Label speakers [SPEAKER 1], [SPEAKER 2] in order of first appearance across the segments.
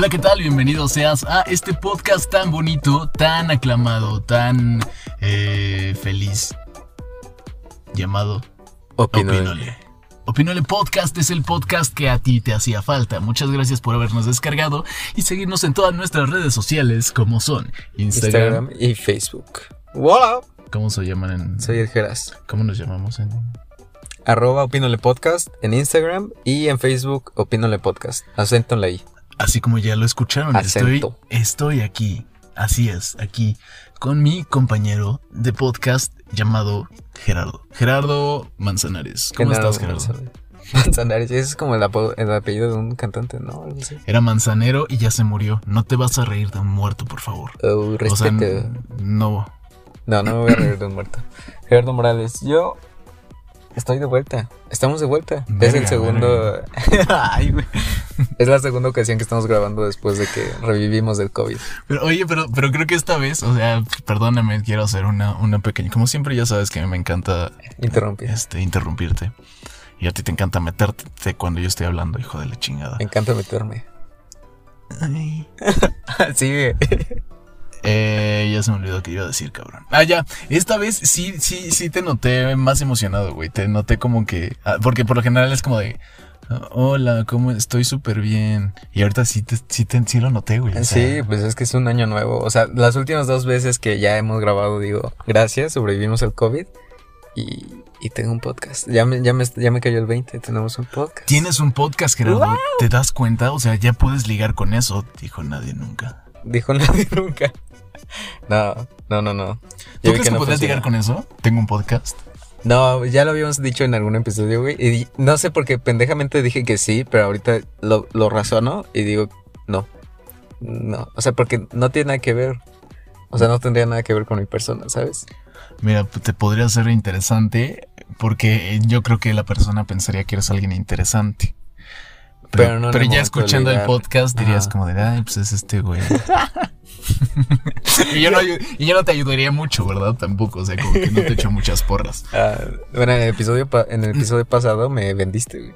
[SPEAKER 1] Hola, ¿qué tal? Bienvenido seas a este podcast tan bonito, tan aclamado, tan eh, feliz, llamado Opinole. Opinole Podcast es el podcast que a ti te hacía falta. Muchas gracias por habernos descargado y seguirnos en todas nuestras redes sociales como son Instagram,
[SPEAKER 2] Instagram y Facebook. Hola,
[SPEAKER 1] ¿Cómo se llaman en...?
[SPEAKER 2] soy el Geras.
[SPEAKER 1] ¿Cómo nos llamamos en...?
[SPEAKER 2] Arroba Opinole Podcast en Instagram y en Facebook Opinole Podcast. Acento en la I.
[SPEAKER 1] Así como ya lo escucharon, estoy,
[SPEAKER 2] Acento.
[SPEAKER 1] estoy aquí, así es, aquí, con mi compañero de podcast llamado Gerardo. Gerardo Manzanares. ¿Cómo estás, Gerardo?
[SPEAKER 2] Manzanares. Manzanares, ese es como el, apellido de un cantante, ¿no?
[SPEAKER 1] Era manzanero y ya se murió. No te vas a reír de un muerto, por favor.
[SPEAKER 2] Oh,
[SPEAKER 1] O sea, no.
[SPEAKER 2] No, no me voy a reír de un muerto. Gerardo Morales, yo estoy de vuelta. Estamos de vuelta. es el segundo. Ay, güey. Es la segunda ocasión que estamos grabando después de que revivimos del COVID.
[SPEAKER 1] Pero oye, pero, pero creo que esta vez, o sea, perdóname, quiero hacer una, una pequeña. Como siempre, ya sabes que me encanta
[SPEAKER 2] Interrumpí.
[SPEAKER 1] este, interrumpirte. Y a ti te encanta meterte cuando yo estoy hablando, hijo de la chingada.
[SPEAKER 2] Me encanta meterme.
[SPEAKER 1] Ay.
[SPEAKER 2] Sigue.
[SPEAKER 1] Eh, ya se me olvidó que iba a decir, cabrón. Ah, ya. Esta vez sí, sí, sí te noté más emocionado, güey. Te noté como que. ah, porque por lo general es como de. ah, Hola, ¿cómo estoy súper bien? Y ahorita sí, te, sí, te- sí lo noté, güey. o sea,
[SPEAKER 2] Sí, pues es que es un año nuevo. O sea, las últimas dos veces que ya hemos grabado, digo, gracias, sobrevivimos al COVID y, y tengo un podcast. Ya me, ya, me, ya me cayó el 20, tenemos un podcast.
[SPEAKER 1] Tienes un podcast, Gerardo. ¿Te das cuenta? O sea, ya puedes ligar con eso. Dijo nadie nunca.
[SPEAKER 2] Dijo nadie nunca. No, no, no, no.
[SPEAKER 1] ¿Tú
[SPEAKER 2] Yo
[SPEAKER 1] crees que,
[SPEAKER 2] no
[SPEAKER 1] podrías ligar con eso? Tengo un podcast.
[SPEAKER 2] No, ya lo habíamos dicho en algún episodio, güey. Y no sé por qué pendejamente dije que sí, pero ahorita lo, lo razono y digo, no. No. O sea, porque no tiene nada que ver. O sea, no tendría nada que ver con mi persona, ¿sabes?
[SPEAKER 1] Mira, te podría ser interesante porque yo creo que la persona pensaría que eres alguien interesante. Pero,
[SPEAKER 2] Pero no en
[SPEAKER 1] pero
[SPEAKER 2] el
[SPEAKER 1] ya escuchando el podcast dirías
[SPEAKER 2] Ajá.
[SPEAKER 1] como de, ay, pues es este güey. y, yo no, y yo no te ayudaría mucho, ¿verdad? Tampoco, o sea, como que no te echo muchas porras.
[SPEAKER 2] Ah, bueno, en el episodio, pa- en el episodio pasado me vendiste, güey.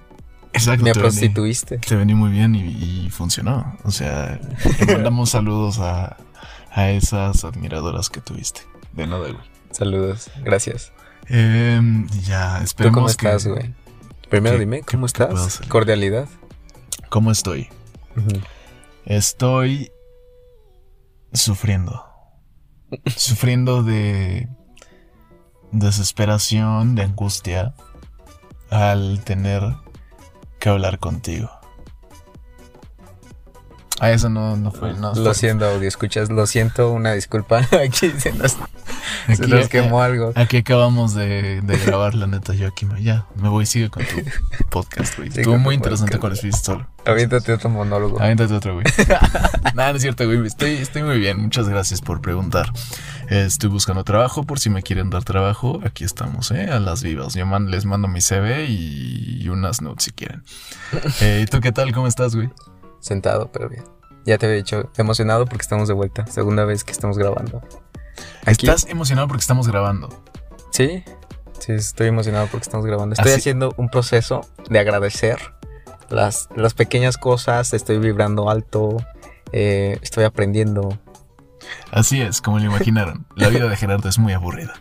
[SPEAKER 1] Exacto.
[SPEAKER 2] Me
[SPEAKER 1] te
[SPEAKER 2] prostituiste.
[SPEAKER 1] Te vendí muy bien y, y funcionó. O sea, le mandamos saludos a, a esas admiradoras que tuviste. De nada, güey.
[SPEAKER 2] Saludos. Gracias.
[SPEAKER 1] Em, ya,
[SPEAKER 2] ¿Tú
[SPEAKER 1] esperemos
[SPEAKER 2] cómo
[SPEAKER 1] que-
[SPEAKER 2] estás, güey? Primero
[SPEAKER 1] ¿Qué-
[SPEAKER 2] dime, ¿cómo estás? Cordialidad.
[SPEAKER 1] ¿Cómo estoy? Estoy sufriendo. sufriendo de desesperación, de angustia al tener que hablar contigo. Ah, eso no, no fue. No,
[SPEAKER 2] Lo
[SPEAKER 1] fue-
[SPEAKER 2] siento, audio, escuchas, lo siento, una disculpa. Aquí se nos, se
[SPEAKER 1] Aquí-
[SPEAKER 2] nos quemó algo.
[SPEAKER 1] Aquí acabamos de, de grabar, la neta. Yo aquí me, ya me voy, sigue con tu podcast, güey. Estuvo muy interesante cuando estuviste solo.
[SPEAKER 2] Aviéntate otro monólogo.
[SPEAKER 1] Aviéntate otro, güey. Nada, no es cierto, güey. Estoy, estoy muy bien. Muchas gracias por preguntar. Estoy buscando trabajo. Por si me quieren dar trabajo, aquí estamos, ¿eh? A las vivas. Yo man- les mando mi CV y, y unas notes si quieren. Eh, ¿Y tú qué tal? ¿Cómo estás, güey?
[SPEAKER 2] Sentado, pero bien. Ya te había dicho, emocionado porque estamos de vuelta. Segunda vez que estamos grabando. Aquí.
[SPEAKER 1] ¿Estás emocionado porque estamos grabando?
[SPEAKER 2] Sí, sí, estoy emocionado porque estamos grabando. Estoy
[SPEAKER 1] Así-
[SPEAKER 2] haciendo un proceso de agradecer las, las pequeñas cosas. Estoy vibrando alto. eh, estoy aprendiendo.
[SPEAKER 1] Así es, como lo imaginaron. La vida de Gerardo es muy aburrida.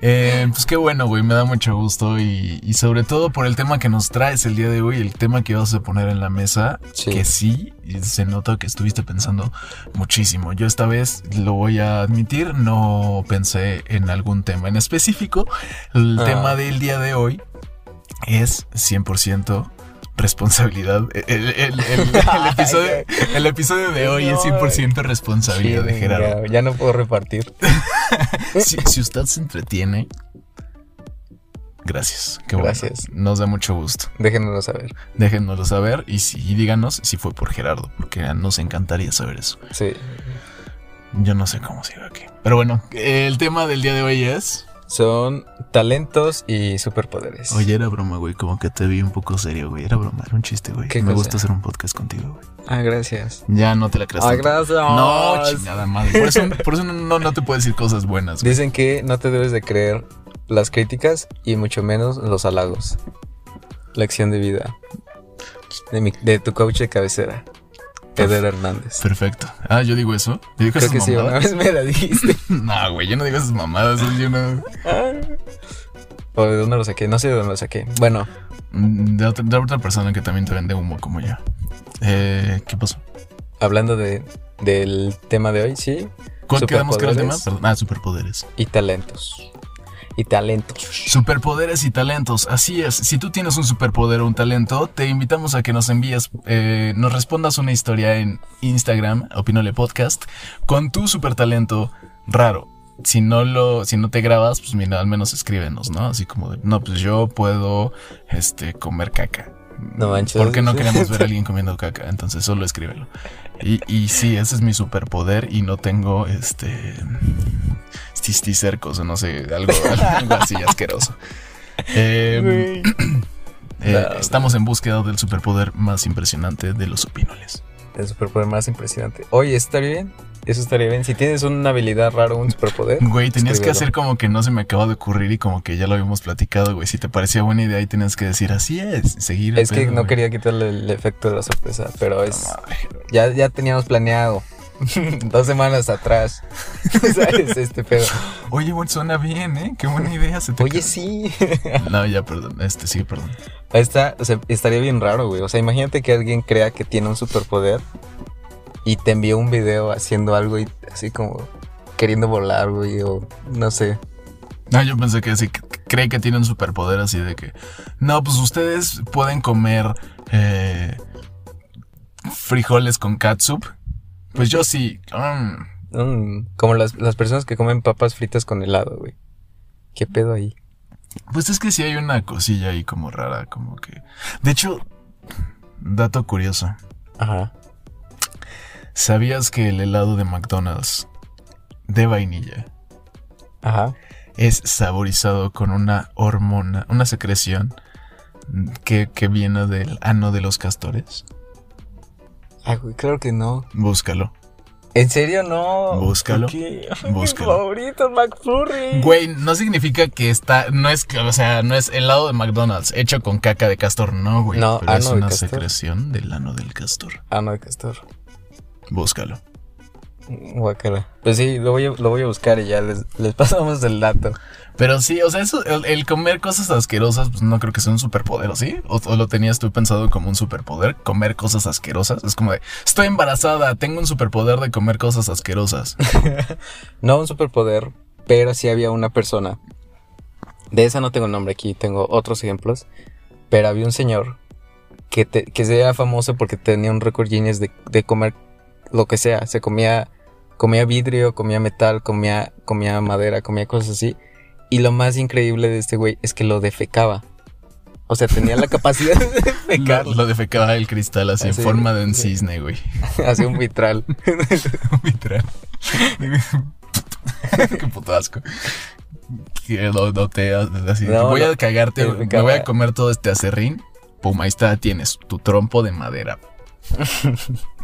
[SPEAKER 1] Eh, pues qué bueno, güey, me da mucho gusto y, y sobre todo por el tema que nos traes el día de hoy, el tema que vas a poner en la mesa,
[SPEAKER 2] Sí.
[SPEAKER 1] que sí, se nota que estuviste pensando muchísimo. Yo esta vez lo voy a admitir, no pensé en algún tema en específico. El
[SPEAKER 2] Ah.
[SPEAKER 1] tema del día de hoy es 100% responsabilidad. El, el- episodio, el episodio de hoy es 100% responsabilidad de Gerardo.
[SPEAKER 2] Ya no puedo repartir.
[SPEAKER 1] Si, si usted se entretiene, gracias. Qué bueno.
[SPEAKER 2] Gracias.
[SPEAKER 1] Nos da mucho gusto.
[SPEAKER 2] Déjenoslo saber.
[SPEAKER 1] Déjenoslo saber y, si, y díganos si fue por Gerardo, porque nos encantaría saber eso.
[SPEAKER 2] Sí.
[SPEAKER 1] Yo no sé cómo sigo aquí. Pero bueno, el tema del día de hoy es.
[SPEAKER 2] Son talentos y superpoderes.
[SPEAKER 1] Oye, era broma, güey. Como que te vi un poco serio, güey. Era broma, era un chiste, güey.
[SPEAKER 2] ¿Qué
[SPEAKER 1] Me
[SPEAKER 2] cosa?
[SPEAKER 1] gusta hacer un podcast contigo, güey.
[SPEAKER 2] Ah, gracias.
[SPEAKER 1] Ya no te la creas.
[SPEAKER 2] Ah,
[SPEAKER 1] tanto.
[SPEAKER 2] gracias.
[SPEAKER 1] No, chingada madre. Por eso, por eso no, no te puedo decir cosas buenas, güey.
[SPEAKER 2] Dicen que no te debes de creer las críticas y mucho menos los halagos. Lección de vida. De, mi- de tu coach de cabecera. Eder Hernández.
[SPEAKER 1] Perfecto. Ah, yo digo eso. Yo digo
[SPEAKER 2] Creo que sí, una vez me la dijiste.
[SPEAKER 1] no, güey, yo no digo esas mamadas. Yo no.
[SPEAKER 2] ¿O de dónde lo saqué? No sé de dónde lo saqué. Bueno.
[SPEAKER 1] Mm, de otra, de otra persona que también te vende humo como yo. Eh, ¿Qué pasó?
[SPEAKER 2] Hablando de, del tema de hoy, sí.
[SPEAKER 1] ¿Cuál quedamos que era el tema? Ah, superpoderes.
[SPEAKER 2] Y talentos y talentos.
[SPEAKER 1] Superpoderes y talentos, así es. Si tú tienes un superpoder o un talento, te invitamos a que nos envíes, eh, nos respondas una historia en Instagram, Opinole Podcast, con tu super talento raro. Si no lo, si no te grabas, pues mira, al menos escríbenos, ¿no? Así como de, no, pues yo puedo, este, comer caca.
[SPEAKER 2] No manches.
[SPEAKER 1] Porque no queremos ver a alguien comiendo caca, entonces solo escríbelo. Y, y sí, ese es mi superpoder y no tengo, este, cisticercos o no sé, algo, así asqueroso. Em, eh, estamos en búsqueda del superpoder más impresionante de los opinoles.
[SPEAKER 2] El superpoder más impresionante. Oye, ¿estaría bien? Eso estaría bien. Si tienes una habilidad rara, un superpoder.
[SPEAKER 1] Güey, tenías que hacer como que no se me acaba de ocurrir y como que ya lo habíamos platicado, güey. Si te parecía buena idea y tenías que decir así es, seguir.
[SPEAKER 2] Es que no quería quitarle el efecto de la sorpresa, pero es. ya, ya teníamos planeado. Dos semanas atrás. ¿Sabes? Este pedo.
[SPEAKER 1] Oye, bueno, suena bien, ¿eh? Qué buena idea se te
[SPEAKER 2] Oye, sí.
[SPEAKER 1] no, ya, perdón. Este, sí, perdón.
[SPEAKER 2] Está, o sea, estaría bien raro, güey. O sea, imagínate que alguien crea que tiene un superpoder y te envió un video haciendo algo y así como queriendo volar, güey, o no sé.
[SPEAKER 1] No, yo pensé que sí, cree que tiene un superpoder así de que. No, pues ustedes pueden comer eh, frijoles con catsup pues yo sí.
[SPEAKER 2] Mm, como las, personas que comen papas fritas con helado, güey. ¿Qué pedo ahí?
[SPEAKER 1] Pues es que sí hay una cosilla ahí como rara, como que... De hecho, dato curioso.
[SPEAKER 2] Ajá.
[SPEAKER 1] ¿Sabías que el helado de McDonald's de vainilla
[SPEAKER 2] Ajá.
[SPEAKER 1] es saborizado con una hormona, una secreción que, que viene del ano de los castores?
[SPEAKER 2] Ay, güey, claro que no.
[SPEAKER 1] Búscalo.
[SPEAKER 2] ¿En serio no?
[SPEAKER 1] Búscalo. Búscalo.
[SPEAKER 2] Mi favorito, McFlurry.
[SPEAKER 1] Güey, no significa que está, no es, o sea, no es helado de McDonald's hecho con caca de castor, no, güey. No, pero es una secreción del ano del castor.
[SPEAKER 2] Ano de castor.
[SPEAKER 1] Búscalo.
[SPEAKER 2] Guacala. Pues sí, lo voy a, lo voy a buscar y ya les, les pasamos el dato.
[SPEAKER 1] Pero sí, o sea, eso, el, comer cosas asquerosas, pues no creo que sea un superpoder, ¿sí? O, lo tenías tú pensado como un superpoder, comer cosas asquerosas. Es como de, estoy embarazada, tengo un superpoder de comer cosas asquerosas.
[SPEAKER 2] no un superpoder, pero sí había una persona. De esa no tengo nombre aquí, tengo otros ejemplos. Pero había un señor que, te, que se era famoso porque tenía un récord Guinness de, de comer lo que sea. Se comía, comía vidrio, comía metal, comía, comía madera, comía cosas así y lo más increíble de este güey es que lo defecaba. O sea, tenía la capacidad de defecar.
[SPEAKER 1] Lo, defecaba el cristal así, en forma de un cisne, güey.
[SPEAKER 2] Así un vitral.
[SPEAKER 1] un vitral. Qué puto asco. no, te, así, voy a cagarte, me voy a comer todo este acerrín. Pum, ahí está, tienes tu trompo de madera.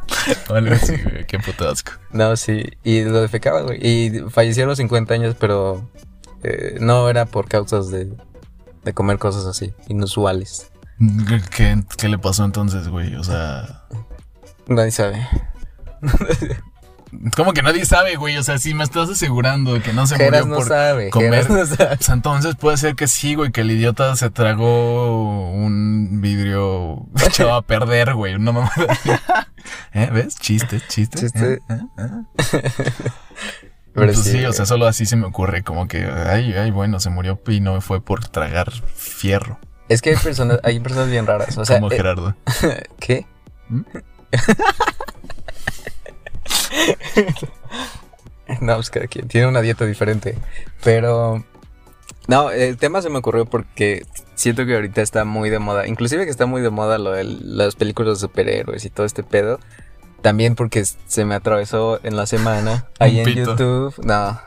[SPEAKER 1] Vale, sí, güey, qué puto asco.
[SPEAKER 2] No, sí, y lo defecaba, güey. Y falleció a los 50 años, pero eh, no era por causas de, de comer cosas así, inusuales.
[SPEAKER 1] ¿Qué, ¿Qué, le pasó entonces, güey? O sea...
[SPEAKER 2] Nadie sabe.
[SPEAKER 1] ¿Cómo que nadie sabe, güey? O sea, si me estás asegurando que no se murió por comer. No sabe. entonces puede ser que sí, güey, que el idiota se tragó un vidrio echado a perder, güey. No me ¿Eh? ¿Ves? Chiste, chiste. Chiste. ¿Eh? ¿Eh? pues sí, o sea, solo así se me ocurre, como que, ay, ay, bueno, se murió y no fue por tragar fierro.
[SPEAKER 2] Es que hay personas, hay personas bien raras, o sea.
[SPEAKER 1] Como eh, Gerardo.
[SPEAKER 2] ¿Qué? ¿Mm? no, pues cada quien tiene una dieta diferente. Pero. No, el tema se me ocurrió porque siento que ahorita está muy de moda. Inclusive que está muy de moda lo de las películas de superhéroes y todo este pedo. También porque se me atravesó en la semana ahí en YouTube. No.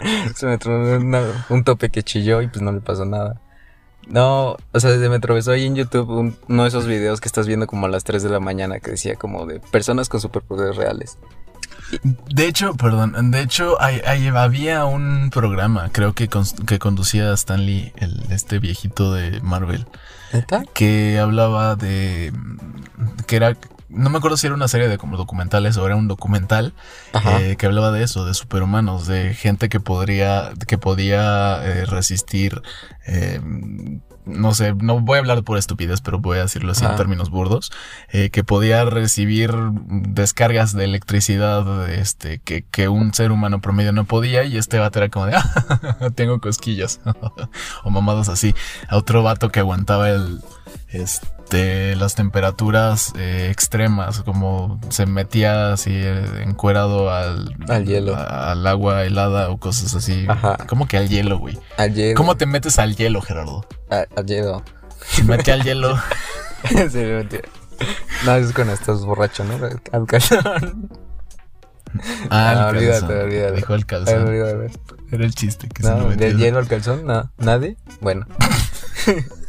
[SPEAKER 2] se me atravesó un tope que chilló y pues no le pasó nada. No, o sea, se me atravesó ahí en YouTube uno de esos videos que estás viendo como a las 3 de la mañana que decía como de personas con superpoderes reales.
[SPEAKER 1] De hecho, perdón, de hecho había un programa, creo que, que conducía Stan Lee, el, este viejito de Marvel, que hablaba de que era no me acuerdo si era una serie de como documentales o era un documental eh, que hablaba de eso, de superhumanos, de gente que podría, que podía eh, resistir eh, no sé, no voy a hablar por estupidez, pero voy a decirlo así en términos burdos, que podía recibir descargas de electricidad este, que, que, un ser humano promedio no podía y este vato era como de, ah, tengo cosquillas o mamadas así. A otro vato que aguantaba el, este, las temperaturas eh, extremas, como se metía así eh, encuerado al,
[SPEAKER 2] al hielo,
[SPEAKER 1] al agua helada o cosas así. Ajá. ¿Cómo que al hielo, güey?
[SPEAKER 2] Al hielo.
[SPEAKER 1] ¿Cómo te metes al hielo, Gerardo?
[SPEAKER 2] al hielo.
[SPEAKER 1] Se mete al hielo.
[SPEAKER 2] No, es cuando estás borracho, ¿no? Al calzón.
[SPEAKER 1] Ah, no, olvídate, olvídate. Dijo el calzón. Era el chiste que
[SPEAKER 2] no, se me ¿Del hielo al calzón? No, ¿nadie? Bueno.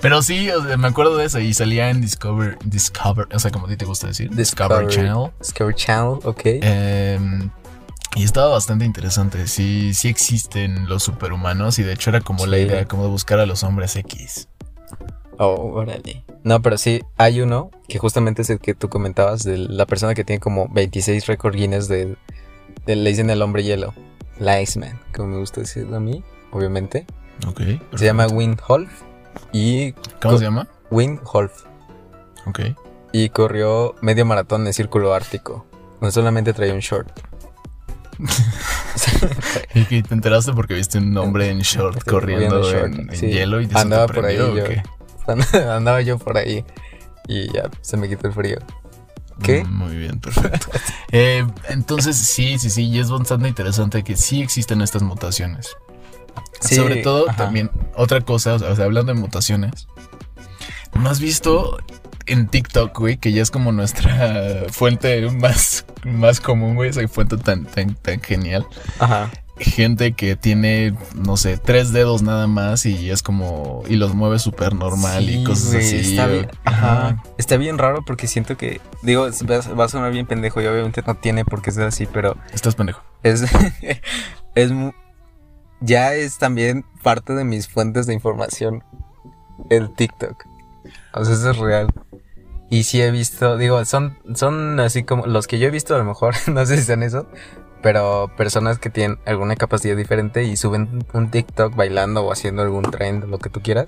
[SPEAKER 1] Pero sí, me acuerdo de eso y salía en Discover, Discover, o sea, como a ti te gusta decir, Discover, Channel.
[SPEAKER 2] Discover Channel, ok.
[SPEAKER 1] Em, y estaba bastante interesante. Sí, sí existen los superhumanos y de hecho era como la idea, como de buscar a los hombres X.
[SPEAKER 2] Oh, órale. No, pero sí, hay uno que justamente es el que tú comentabas, de la persona que tiene como 26 récord Guinness de, de le dicen el hombre hielo. La Iceman, como me gusta decirlo a mí, obviamente.
[SPEAKER 1] Ok.
[SPEAKER 2] Se llama Wind Wolf. Y
[SPEAKER 1] ¿Cómo se llama?
[SPEAKER 2] Win Holf.
[SPEAKER 1] Ok.
[SPEAKER 2] Y corrió medio maratón en círculo ártico. No solamente traía un short.
[SPEAKER 1] y que te enteraste porque viste un hombre en short corriendo en, hielo y te Andaba por ahí yo.
[SPEAKER 2] Andaba yo por ahí y ya se me quitó el frío. ¿Qué?
[SPEAKER 1] Mm, muy bien, perfecto. Eh, entonces, sí, sí, sí, y es bastante interesante que sí existen estas mutaciones. Sobre todo, también, otra cosa, o sea, hablando de mutaciones. ¿No has visto en TikTok, güey, que ya es como nuestra fuente más, más común, güey, esa fuente tan, tan, tan genial?
[SPEAKER 2] Ajá.
[SPEAKER 1] Gente que tiene, no sé, tres dedos nada más y es como. y los mueve súper normal y cosas así.
[SPEAKER 2] Está bien, ajá. Está bien raro porque siento que. Digo, va, a sonar bien pendejo y obviamente no tiene por qué ser así, pero.
[SPEAKER 1] Estás pendejo.
[SPEAKER 2] Es. es ya es también parte de mis fuentes de información el TikTok. O sea, eso es real. Y sí he visto, digo, son, son así como los que yo he visto, a lo mejor, no sé si son eso, pero personas que tienen alguna capacidad diferente y suben un TikTok bailando o haciendo algún trend, lo que tú quieras.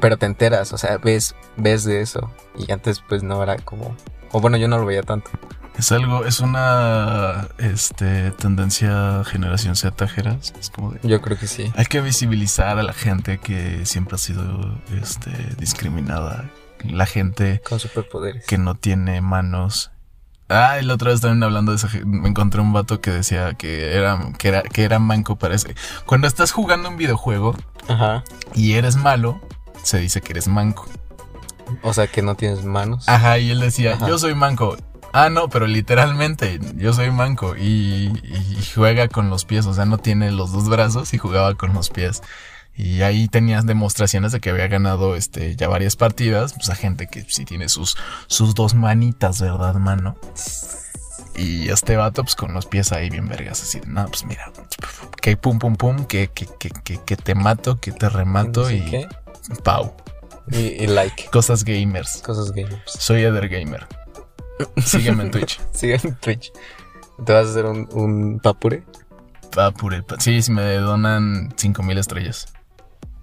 [SPEAKER 2] Pero te enteras, o sea, ves, ves de eso. Y antes pues no era como... O bueno, yo no lo veía tanto.
[SPEAKER 1] Es algo, es una este, tendencia generación Z, Geras. Es como
[SPEAKER 2] Yo creo que sí.
[SPEAKER 1] Hay que visibilizar a la gente que siempre ha sido este, discriminada. La gente.
[SPEAKER 2] Con superpoderes.
[SPEAKER 1] Que no tiene manos. Ah, el otro vez también hablando de eso, me encontré un vato que decía que era, que era, que era manco, parece. Cuando estás jugando un videojuego
[SPEAKER 2] Ajá.
[SPEAKER 1] y eres malo, se dice que eres manco.
[SPEAKER 2] O sea, que no tienes manos.
[SPEAKER 1] Ajá, y él decía, yo soy manco. Ah, no, pero literalmente yo soy manco y, juega con los pies, o sea, no tiene los dos brazos y jugaba con los pies. Y ahí tenías demostraciones de que había ganado este, ya varias partidas, pues a gente que sí tiene sus, sus dos manitas, ¿verdad, mano? Y este vato, pues con los pies ahí bien vergas, así de, no, pues mira, que pum, pum, pum, que, que, que, que, te mato, que te remato y... ¿Qué? Pau.
[SPEAKER 2] Y, y, like.
[SPEAKER 1] Cosas gamers.
[SPEAKER 2] Cosas gamers.
[SPEAKER 1] Soy Eder Gamer. Sígueme en Twitch.
[SPEAKER 2] Sígueme en Twitch. ¿Te vas a hacer un, un papure?
[SPEAKER 1] Papure. Sí, si me donan 5000 estrellas.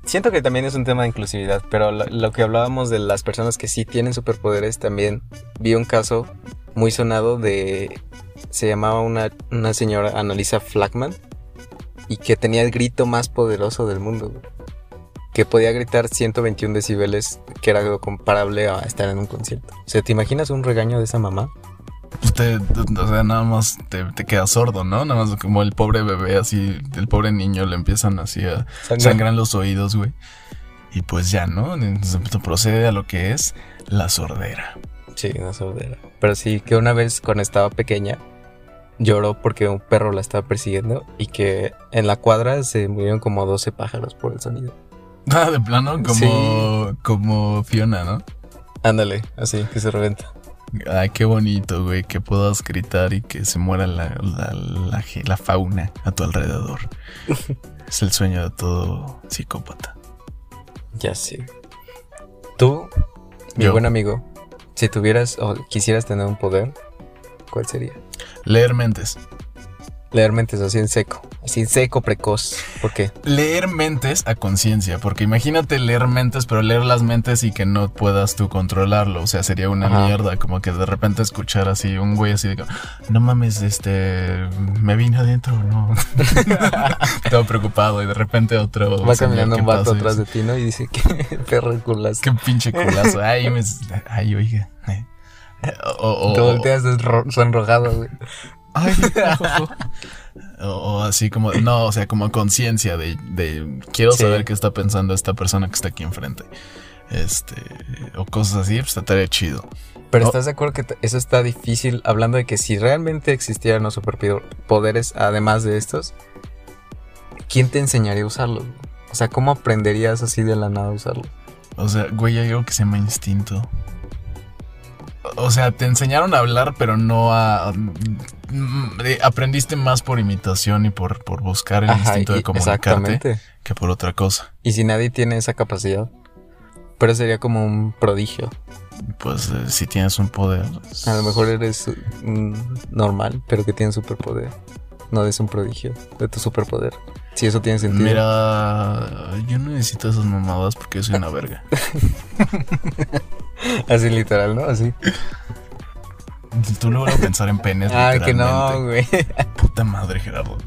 [SPEAKER 2] Siento que también es un tema de inclusividad, pero lo, que hablábamos de las personas que sí tienen superpoderes, también vi un caso muy sonado de... Se llamaba una, una señora Annalisa Flackman y que tenía el grito más poderoso del mundo que podía gritar 121 decibeles, que era algo comparable a estar en un concierto. O sea, ¿te imaginas un regaño de esa mamá?
[SPEAKER 1] Usted, o sea, nada más te, te quedas sordo, ¿no? Nada más como el pobre bebé, así, el pobre niño le empiezan así a sangrar los oídos, güey. Y pues ya, ¿no? Entonces procede a lo que es la sordera.
[SPEAKER 2] Sí, la sordera. Pero sí, que una vez cuando estaba pequeña, lloró porque un perro la estaba persiguiendo y que en la cuadra se murieron como 12 pájaros por el sonido.
[SPEAKER 1] Ah, de plano, como, como Fiona, ¿no?
[SPEAKER 2] Ándale, así, que se reventa.
[SPEAKER 1] Ay, qué bonito, güey, que puedas gritar y que se muera la, la, fauna a tu alrededor. es el sueño de todo psicópata.
[SPEAKER 2] Ya sí. Tú, mi buen amigo, Si tuvieras o quisieras tener un poder, ¿cuál sería?
[SPEAKER 1] Leer mentes.
[SPEAKER 2] Leer mentes así en seco, así en seco, precoz. ¿Por qué?
[SPEAKER 1] Leer mentes a conciencia, porque imagínate leer mentes, pero leer las mentes y que no puedas tú controlarlo. O sea, sería una mierda, como que de repente escuchar así un güey así de no mames, este, me vine adentro, no. Todo preocupado y de repente otro.
[SPEAKER 2] Va caminando un vato atrás de ti, ¿no? Y dice, qué perro culazo.
[SPEAKER 1] Qué pinche culazo. Ay, me, ay, oiga.
[SPEAKER 2] O, o, Te volteas sonrojado, güey. Ay,
[SPEAKER 1] o, así como, no, o sea, como conciencia de, de, quiero saber qué está pensando esta persona que está aquí enfrente. Este, o cosas así, pues estaría chido.
[SPEAKER 2] Pero ¿estás de acuerdo que eso está difícil? Hablando de que si realmente existieran los superpoderes, además de estos, ¿quién te enseñaría a usarlos? O sea, ¿cómo aprenderías así de la nada a usarlo?
[SPEAKER 1] O sea, güey, hay algo que se llama instinto. O sea, te enseñaron a hablar, pero no a. Mm, aprendiste más por imitación y por, por buscar el instinto de comunicarte que por otra cosa.
[SPEAKER 2] Y si nadie tiene esa capacidad, pero sería como un prodigio.
[SPEAKER 1] Pues eh, si tienes un poder.
[SPEAKER 2] A lo mejor eres normal, pero que tienes superpoder. No es un prodigio de tu superpoder. Si eso tiene sentido.
[SPEAKER 1] Mira, yo no necesito esas mamadas porque soy una verga.
[SPEAKER 2] Así literal, ¿no? Así.
[SPEAKER 1] Tú luego vas a pensar en penes.
[SPEAKER 2] Ah, que no, güey.
[SPEAKER 1] Puta madre, Gerardo.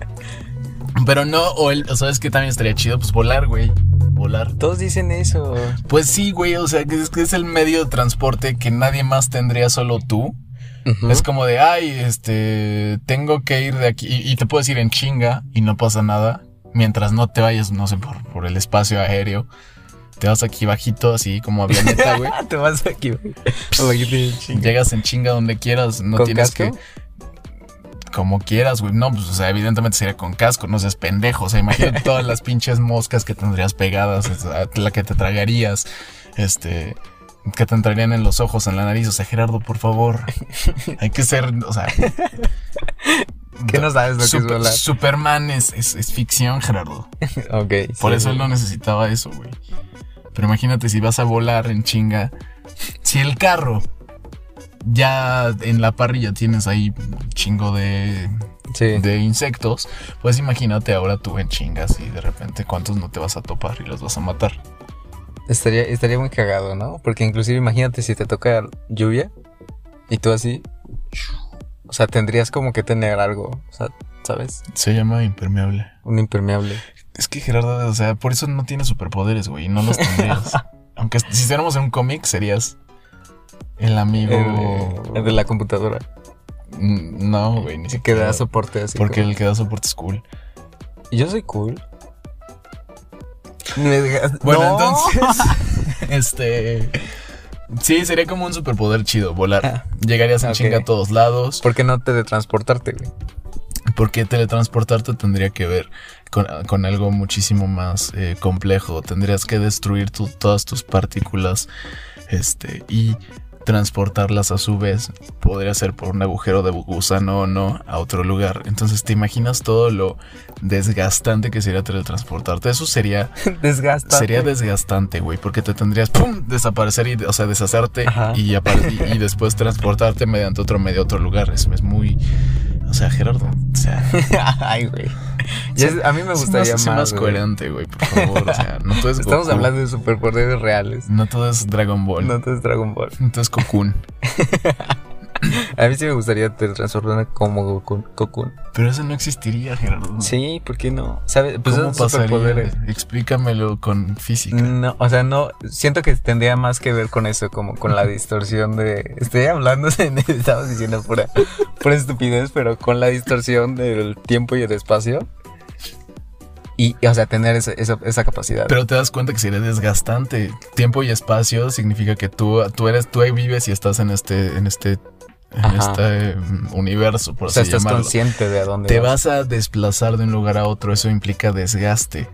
[SPEAKER 1] Pero no, o el, ¿sabes qué también estaría chido? Pues volar, güey. Volar.
[SPEAKER 2] Todos dicen eso.
[SPEAKER 1] Pues sí, güey. O sea, que es, que es el medio de transporte que nadie más tendría, solo tú. Es como de, ay, este, tengo que ir de aquí. Y, te puedes ir en chinga y no pasa nada. Mientras no te vayas, no sé, por, por el espacio aéreo. Te vas aquí bajito, así como avioneta, güey.
[SPEAKER 2] te vas aquí,
[SPEAKER 1] Llegas en chinga donde quieras, no tienes que como quieras, güey. No, pues, o sea, evidentemente sería con casco, no seas pendejo. O sea, imagínate todas las pinches moscas que tendrías pegadas, la que te tragarías, este, que te entrarían en los ojos, en la nariz. O sea, Gerardo, por favor, hay que ser, o sea.
[SPEAKER 2] ¿Qué no sabes lo que es volar?
[SPEAKER 1] Superman es, es, ficción, Gerardo.
[SPEAKER 2] ok.
[SPEAKER 1] Por eso él no necesitaba eso, güey. Pero imagínate si vas a volar en chinga. Si el carro ya en la parrilla tienes ahí un chingo de, de insectos, pues imagínate ahora tú en chingas y de repente cuántos no te vas a topar y los vas a matar.
[SPEAKER 2] Estaría, estaría muy cagado, ¿no? Porque inclusive imagínate si te toca lluvia y tú así... O sea, tendrías como que tener algo, o sea, ¿sabes?
[SPEAKER 1] Se llama impermeable.
[SPEAKER 2] Un impermeable.
[SPEAKER 1] Es que Gerardo, o sea, por eso no tiene superpoderes, güey. No los tendrías. Aunque si estuviéramos en un cómic, serías el amigo.
[SPEAKER 2] El, de la computadora.
[SPEAKER 1] Mm, no, güey,
[SPEAKER 2] ni siquiera. Que da soporte así.
[SPEAKER 1] Porque el que da soporte es cool.
[SPEAKER 2] ¿Y yo soy cool?
[SPEAKER 1] Bueno, entonces. este. Sí, sería como un superpoder chido, volar. Ah, Llegarías en chinga a todos lados.
[SPEAKER 2] ¿Por qué no teletransportarte, güey?
[SPEAKER 1] Porque teletransportarte tendría que ver con, algo muchísimo más eh, complejo. Tendrías que destruir todas tus partículas este, y transportarlas a su vez. Podría ser por un agujero de gusano o no a otro lugar. Entonces, ¿te imaginas todo lo desgastante que sería teletransportarte? Eso sería...
[SPEAKER 2] desgastante.
[SPEAKER 1] Sería desgastante, güey, porque te tendrías, ¡pum!, desaparecer y, o sea, deshacerte y, y, después transportarte mediante otro medio a otro lugar. Eso es muy o sea, Gerardo, o sea.
[SPEAKER 2] Ay, güey. a mí me gustaría
[SPEAKER 1] más. más coherente, güey, por favor. O sea, no todo es
[SPEAKER 2] Estamos hablando de superpoderes reales.
[SPEAKER 1] No todo es Dragon Ball.
[SPEAKER 2] No todo es Dragon Ball.
[SPEAKER 1] No todo es Cocoon.
[SPEAKER 2] A mí sí me gustaría transformarme como Cocoon.
[SPEAKER 1] Pero eso no existiría, Gerardo.
[SPEAKER 2] Sí, ¿por qué no? ¿Sabes? Pues
[SPEAKER 1] ¿Cómo pasaría? Explícamelo con física.
[SPEAKER 2] No, o sea, no. Siento que tendría más que ver con eso, como con la distorsión de. Estoy hablando, estamos diciendo pura, pura estupidez, pero con la distorsión del tiempo y el espacio. Y, o sea, tener esa, esa, capacidad.
[SPEAKER 1] Pero te das cuenta que sería desgastante. Tiempo y espacio significa que tú, tú eres, tú ahí vives y estás en este, en este en este mm, universo, por o sea, estás
[SPEAKER 2] consciente de a dónde
[SPEAKER 1] Te vas. a desplazar de un lugar a otro, eso implica desgaste.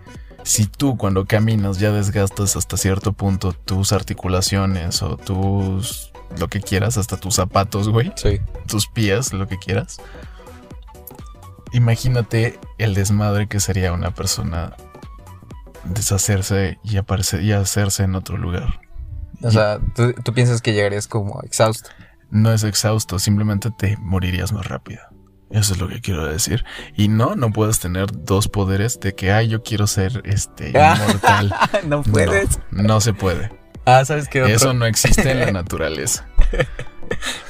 [SPEAKER 1] Si tú cuando caminas ya desgastas hasta cierto punto tus articulaciones o tus lo que quieras, hasta tus zapatos, güey.
[SPEAKER 2] Sí.
[SPEAKER 1] Tus pies, lo que quieras. Imagínate el desmadre que sería una persona deshacerse y aparecer y hacerse en otro lugar.
[SPEAKER 2] O sea, ¿tú, tú piensas que llegarías como exhausto.
[SPEAKER 1] No es exhausto, simplemente te morirías más rápido. Eso es lo que quiero decir. Y no, no puedes tener dos poderes de que, ay, yo quiero ser este inmortal.
[SPEAKER 2] no puedes.
[SPEAKER 1] No, se puede.
[SPEAKER 2] Ah, ¿sabes qué otro?
[SPEAKER 1] Eso no existe en la naturaleza.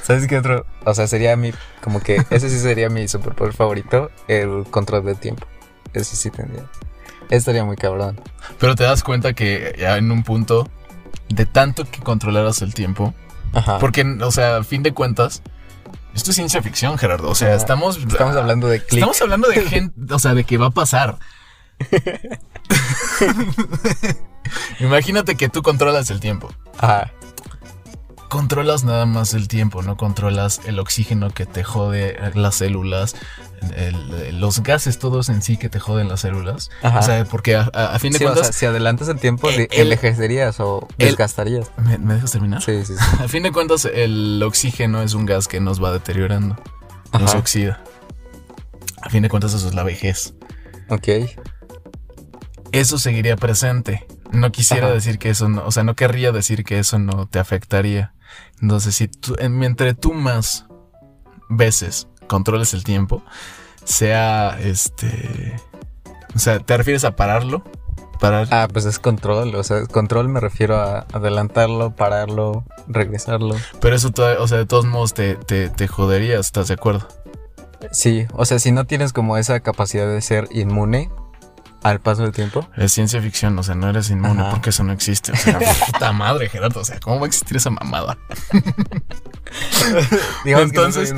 [SPEAKER 2] ¿Sabes qué otro? O sea, sería mi, como que ese sí sería mi superpoder favorito, el control del tiempo. Ese sí tendría. Estaría muy cabrón.
[SPEAKER 1] Pero te das cuenta que ya en un punto, de tanto que controlaras el tiempo, Ajá. porque, o sea, a fin de cuentas, esto es ciencia ficción, Gerardo. O sea, estamos.
[SPEAKER 2] Estamos hablando de click.
[SPEAKER 1] Estamos hablando de gente. O sea, de que va a pasar. Imagínate que tú controlas el tiempo.
[SPEAKER 2] Ajá
[SPEAKER 1] controlas nada más el tiempo, no controlas el oxígeno que te jode las células, los gases todos en sí que te joden las células. O sea, porque a, fin de cuentas...
[SPEAKER 2] si adelantas el tiempo, el, envejecerías o desgastarías.
[SPEAKER 1] ¿me, dejas terminar?
[SPEAKER 2] Sí, sí, sí.
[SPEAKER 1] A fin de cuentas, el oxígeno es un gas que nos va deteriorando. Nos oxida. A fin de cuentas, eso es la vejez.
[SPEAKER 2] Ok.
[SPEAKER 1] Eso seguiría presente. No quisiera decir que eso no, o sea, no querría decir que eso no te afectaría. Entonces, si tú, mientras tú más veces controles el tiempo, sea este. O sea, ¿te refieres a pararlo? Parar.
[SPEAKER 2] Ah, pues es control. O sea, control me refiero a adelantarlo, pararlo, regresarlo.
[SPEAKER 1] Pero eso, o sea, de todos modos te, te, te jodería, ¿estás de acuerdo?
[SPEAKER 2] Sí, o sea, si no tienes como esa capacidad de ser inmune, al paso del tiempo.
[SPEAKER 1] Es ciencia ficción, o sea, no eres inmune porque eso no existe. O sea, puta madre, Gerardo, o sea, ¿cómo va a existir esa mamada? entonces,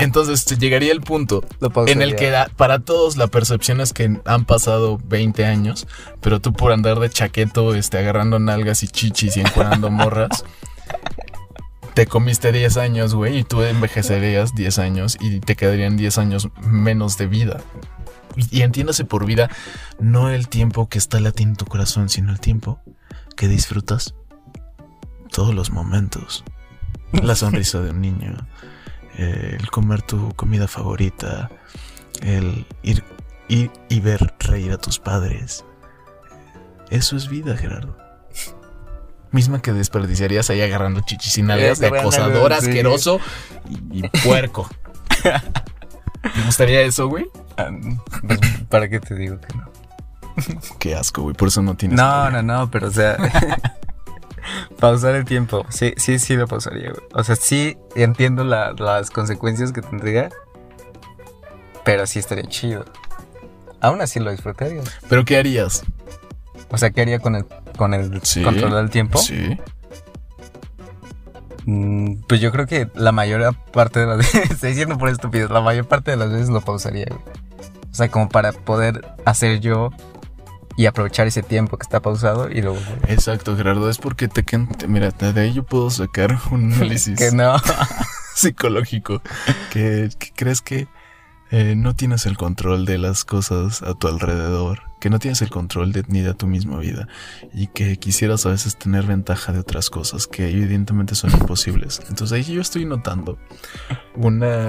[SPEAKER 1] entonces llegaría el punto en el que para todos la percepción es que han pasado 20 años, pero tú por andar de chaqueto, este, agarrando nalgas y chichis y encuadrando morras. te comiste 10 años, güey, y tú envejecerías 10 años y te quedarían 10 años menos de vida y entiéndase por vida no el tiempo que está latiendo en tu corazón, sino el tiempo que disfrutas todos los momentos. La sonrisa de un niño, el comer tu comida favorita, el ir, y ver reír a tus padres. Eso es vida, Gerardo. Misma que desperdiciarías ahí agarrando chichisinales de acosador asqueroso y puerco. ¿Te gustaría eso, güey?
[SPEAKER 2] Pues, ¿Para qué te digo que no?
[SPEAKER 1] Qué asco, güey. Por eso no tienes.
[SPEAKER 2] No, no, no, pero o sea. pausar el tiempo. Sí, sí, sí lo pausaría, güey. O sea, sí entiendo las consecuencias que tendría. Pero sí estaría chido. Aún así lo disfrutaría.
[SPEAKER 1] ¿Pero qué harías?
[SPEAKER 2] O sea, ¿qué haría con el, con el control del tiempo?
[SPEAKER 1] Sí.
[SPEAKER 2] Mm, pues yo creo que la mayor parte de las veces, estoy diciendo por estúpido, la mayor parte de las veces lo pausaría, O sea, como para poder hacer yo y aprovechar ese tiempo que está pausado y luego...
[SPEAKER 1] Exacto, Gerardo, es porque te... Mira, de ahí yo puedo sacar un análisis...
[SPEAKER 2] que no.
[SPEAKER 1] psicológico. Que, crees que eh, no tienes el control de las cosas a tu alrededor que no tienes el control de, ni de tu misma vida y que quisieras a veces tener ventaja de otras cosas que evidentemente son imposibles. Entonces ahí yo estoy notando una...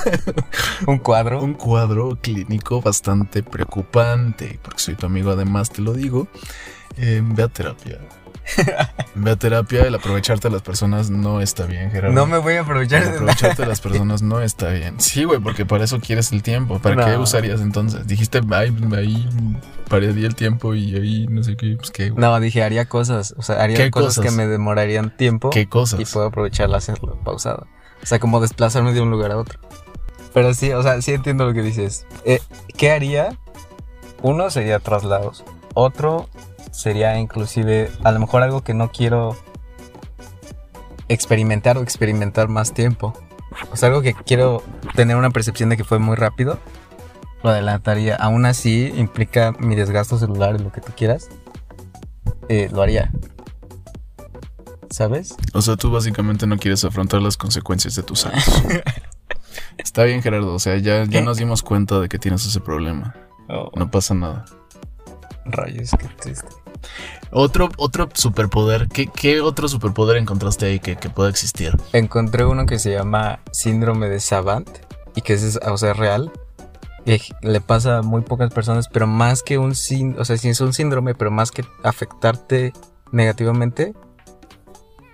[SPEAKER 2] un cuadro.
[SPEAKER 1] Un cuadro clínico bastante preocupante, porque soy tu amigo además, te lo digo. Eh, ve a terapia. Ve a terapia, el aprovecharte de las personas no está bien, Gerardo.
[SPEAKER 2] No me voy a aprovechar
[SPEAKER 1] el aprovecharte de las personas no está bien. Sí, güey, porque para eso quieres el tiempo. ¿Para qué usarías entonces? Dijiste, ahí, ahí paría el tiempo y ahí no sé qué, pues qué.
[SPEAKER 2] No, dije, haría cosas. O sea, haría cosas, que me demorarían tiempo.
[SPEAKER 1] ¿Qué cosas?
[SPEAKER 2] Y puedo aprovecharla hacerlo pausado. O sea, como desplazarme de un lugar a otro. Pero sí, o sea, sí entiendo lo que dices. Eh, ¿Qué haría? Uno sería traslados. Otro sería inclusive a lo mejor algo que no quiero experimentar o experimentar más tiempo. O sea, algo que quiero tener una percepción de que fue muy rápido, lo adelantaría. Aún así implica mi desgasto celular y lo que tú quieras, eh, lo haría. ¿Sabes?
[SPEAKER 1] O sea, tú básicamente no quieres afrontar las consecuencias de tus actos. Está bien, Gerardo. O sea, ya, ya nos dimos cuenta de que tienes ese problema. Oh. No pasa nada.
[SPEAKER 2] Rayos, qué triste.
[SPEAKER 1] Otro, otro superpoder, ¿qué, otro superpoder encontraste ahí que, pueda existir?
[SPEAKER 2] Encontré uno que se llama síndrome de Savant y que es, o sea, real. Le pasa a muy pocas personas, pero más que un síndrome, o sea, sí es un síndrome, pero más que afectarte negativamente,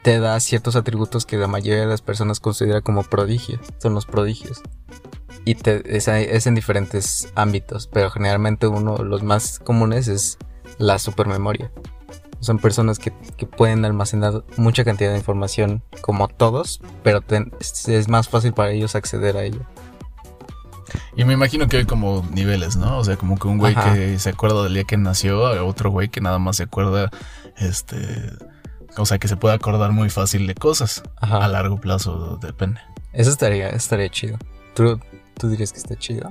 [SPEAKER 2] te da ciertos atributos que la mayoría de las personas considera como prodigios, son los prodigios. Y te, es, es en diferentes ámbitos, pero generalmente uno de los más comunes es la supermemoria. Son personas que, pueden almacenar mucha cantidad de información como todos, pero es más fácil para ellos acceder a ello.
[SPEAKER 1] Y me imagino que hay como niveles, ¿no? O sea, como que un güey que se acuerda del día que nació, otro güey que nada más se acuerda, este, o sea, que se puede acordar muy fácil de cosas. A largo plazo, depende.
[SPEAKER 2] Eso estaría, estaría chido. ¿Tú, ¿Tú dirías que está chido?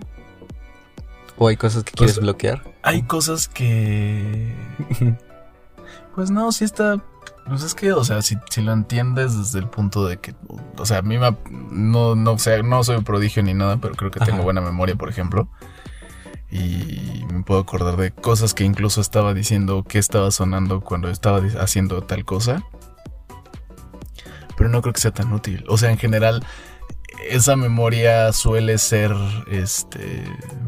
[SPEAKER 2] ¿O hay cosas que quieres bloquear?
[SPEAKER 1] Hay cosas que... pues no, sí está... Pues es que, o sea, si, lo entiendes desde el punto de que, o sea, a mí me, no, no, sea, no soy un prodigio ni nada, pero creo que tengo buena memoria, por ejemplo. Y me puedo acordar de cosas que incluso estaba diciendo que estaba sonando cuando estaba haciendo tal cosa. Pero no creo que sea tan útil. O sea, en general, esa memoria suele ser, este,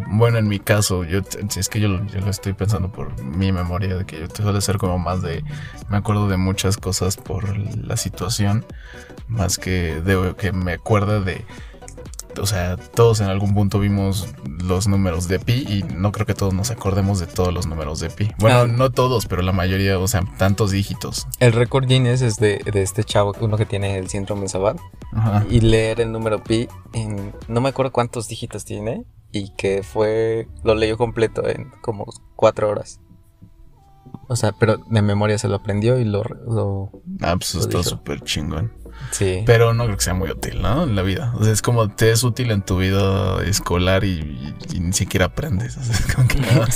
[SPEAKER 1] bueno, en mi caso, yo, es que yo, lo estoy pensando por mi memoria, de que suele ser como más de, me acuerdo de muchas cosas por la situación, más que de que me acuerdo de o sea, todos en algún punto vimos los números de pi y no creo que todos nos acordemos de todos los números de pi. Bueno, ah. no todos, pero la mayoría, o sea, tantos dígitos.
[SPEAKER 2] El récord Guinness es de, este chavo, uno que tiene el síndrome de Y leer el número pi en, no me acuerdo cuántos dígitos tiene y que fue, lo leyó completo en como cuatro horas. O sea, pero de memoria se lo aprendió y lo... lo
[SPEAKER 1] ah, pues está súper chingón. Sí. Pero no creo que sea muy útil, ¿no? En la vida. O sea, es como te es útil en tu vida escolar y, ni siquiera aprendes. O sea, es como que nada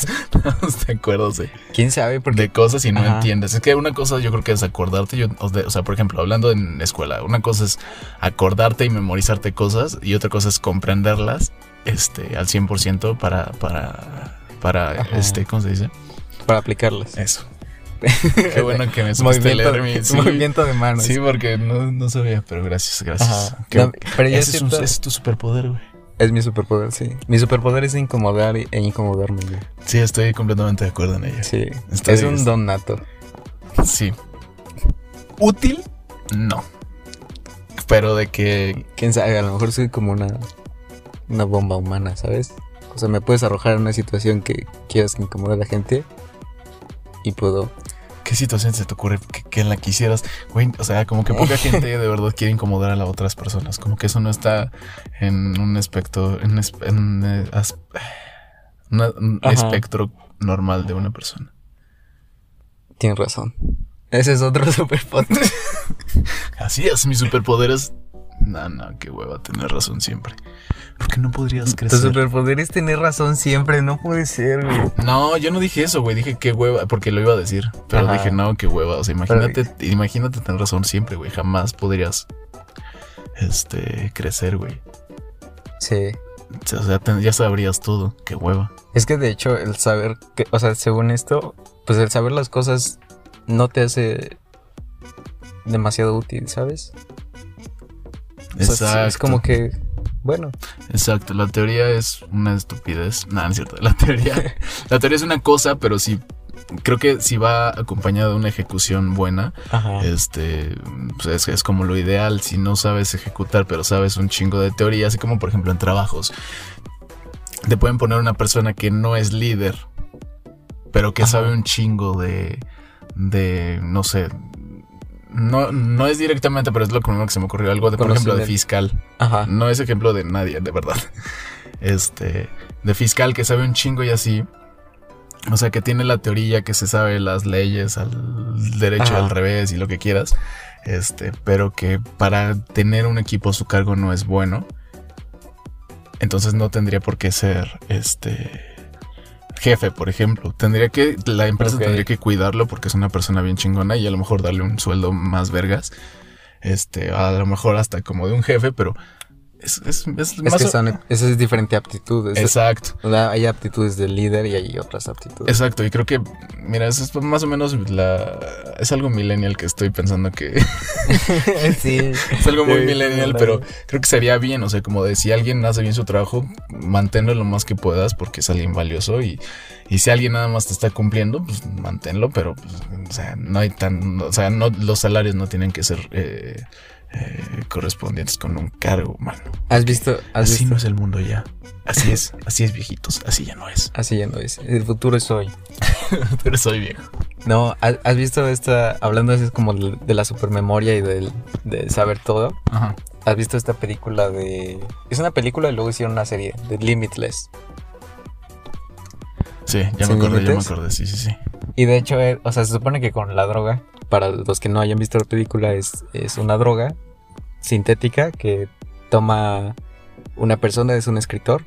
[SPEAKER 1] más, te acuerdas de.
[SPEAKER 2] ¿Quién sabe? Porque...
[SPEAKER 1] De cosas y no entiendes. Es que una cosa yo creo que es acordarte. Yo, o sea, por ejemplo, hablando en escuela, una cosa es acordarte y memorizarte cosas y otra cosa es comprenderlas este, al 100% para, para, para, este, ¿cómo se dice?
[SPEAKER 2] Para aplicarlas.
[SPEAKER 1] Eso. Qué bueno que me supiste leer mi
[SPEAKER 2] movimiento de manos.
[SPEAKER 1] Sí, porque no, no sabía, pero gracias, gracias. pero ese, es tu superpoder, güey.
[SPEAKER 2] Es mi superpoder, sí. Mi superpoder es incomodar e incomodarme. Güey.
[SPEAKER 1] Sí, estoy completamente de acuerdo en ella.
[SPEAKER 2] Sí. es un don nato.
[SPEAKER 1] Sí. ¿Útil? No. Pero de que.
[SPEAKER 2] Quién sabe, a lo mejor soy como una. Una bomba humana, ¿sabes? O sea, me puedes arrojar en una situación que quieras que incomode a la gente. Y puedo
[SPEAKER 1] ¿Qué situación se te ocurre que, en la quisieras? Güey, o sea, como que poca gente de verdad quiere incomodar a las otras personas. Como que eso no está en un espectro, en, eh, un espectro normal de una persona.
[SPEAKER 2] Tienes razón. Ese es otro superpoder.
[SPEAKER 1] Así es, mi superpoder es no, no, qué hueva tener razón siempre. Porque no podrías crecer.
[SPEAKER 2] Tu superpoder es tener razón siempre, no puede ser, güey.
[SPEAKER 1] No, yo no dije eso, güey. Dije qué hueva, porque lo iba a decir. Pero dije, no, qué hueva. O sea, imagínate, imagínate tener razón siempre, güey. Jamás podrías este crecer, güey.
[SPEAKER 2] Sí.
[SPEAKER 1] O sea, ya sabrías todo. Qué hueva.
[SPEAKER 2] Es que de hecho, el saber que, o sea, según esto, pues el saber las cosas no te hace demasiado útil, ¿sabes? Exacto. es como que, bueno.
[SPEAKER 1] Exacto, la teoría es una estupidez. No, no es cierto. La teoría, la teoría es una cosa, pero si creo que si va acompañada de una ejecución buena, este pues es, como lo ideal. Si no sabes ejecutar, pero sabes un chingo de teoría, así como por ejemplo en trabajos, te pueden poner una persona que no es líder, pero que sabe un chingo de, de, no sé, no, no es directamente, pero es lo primero que se me ocurrió. Algo de, por ejemplo, de fiscal. Ajá. No es ejemplo de nadie, de verdad. Este, de fiscal que sabe un chingo y así. O sea, que tiene la teoría, que se sabe las leyes al derecho, al revés y lo que quieras. Este, pero que para tener un equipo a su cargo no es bueno. Entonces no tendría por qué ser este jefe, por ejemplo. Tendría que, la empresa tendría que cuidarlo porque es una persona bien chingona y a lo mejor darle un sueldo más vergas. Este, a lo mejor hasta como de un jefe, pero Es, es, es,
[SPEAKER 2] Es que son, esa es diferente aptitud. es-
[SPEAKER 1] Exacto.
[SPEAKER 2] hay aptitudes del líder y hay otras aptitudes.
[SPEAKER 1] Exacto, y creo que, mira, eso es más o menos la... Es algo millennial que estoy pensando que...
[SPEAKER 2] sí.
[SPEAKER 1] Es algo muy
[SPEAKER 2] Sí,
[SPEAKER 1] millennial, pero creo que sería bien, o sea, como de si alguien hace bien su trabajo, manténlo lo más que puedas porque es alguien valioso y, y si alguien nada más te está cumpliendo, pues manténlo, pero, pues, o sea, no hay tan, o sea, no, los salarios no tienen que ser eh, eh, correspondientes con un cargo, mano.
[SPEAKER 2] ¿Has visto? ¿Has
[SPEAKER 1] Así
[SPEAKER 2] visto?
[SPEAKER 1] no es el mundo ya. Así es, así es viejitos, así ya no es.
[SPEAKER 2] Así ya no es. El futuro es hoy.
[SPEAKER 1] Pero soy viejo.
[SPEAKER 2] No, ¿has, visto esta, hablando así como de, la supermemoria y del, de saber todo?
[SPEAKER 1] Ajá.
[SPEAKER 2] ¿Has visto esta película de... Es una película y luego hicieron una serie de Limitless.
[SPEAKER 1] Sí, ya me
[SPEAKER 2] ¿Sin
[SPEAKER 1] acordé, ya me acordé, sí, sí, sí.
[SPEAKER 2] Y de hecho, eh, o sea, se supone que con la droga, para los que no hayan visto la película, es, es una droga sintética que toma una persona, es un escritor,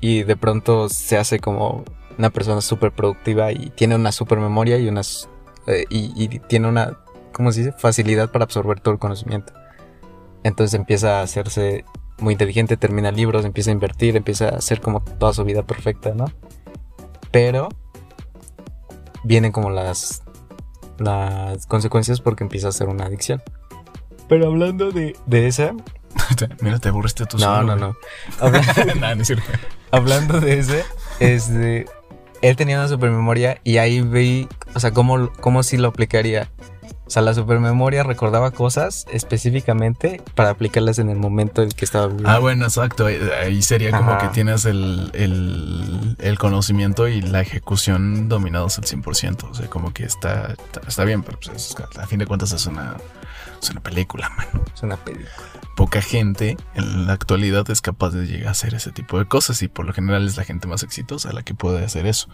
[SPEAKER 2] y de pronto se hace como una persona súper productiva y tiene una super memoria y unas eh, y, y tiene una, ¿cómo se dice? Facilidad para absorber todo el conocimiento. Entonces empieza a hacerse muy inteligente, termina libros, empieza a invertir, empieza a hacer como toda su vida perfecta, ¿no? Pero vienen como las las consecuencias porque empieza a ser una adicción. Pero hablando de, de esa,
[SPEAKER 1] Mira, te aburriste tú
[SPEAKER 2] no,
[SPEAKER 1] solo,
[SPEAKER 2] no, no. Habla-
[SPEAKER 1] Nah, no
[SPEAKER 2] hablando de ese, este, él tenía una supermemoria y ahí vi, o sea, cómo, cómo sí lo aplicaría. O sea, la supermemoria recordaba cosas específicamente para aplicarlas en el momento en el que estaba viviendo.
[SPEAKER 1] Ah, bueno, exacto. Ahí, sería como que tienes el, el, el conocimiento y la ejecución dominados al 100%. O sea, como que está, está, bien, pero pues, es- a fin de cuentas es una, es una película, mano.
[SPEAKER 2] Es una película.
[SPEAKER 1] Poca gente en la actualidad es capaz de llegar a hacer ese tipo de cosas y por lo general es la gente más exitosa la que puede hacer eso.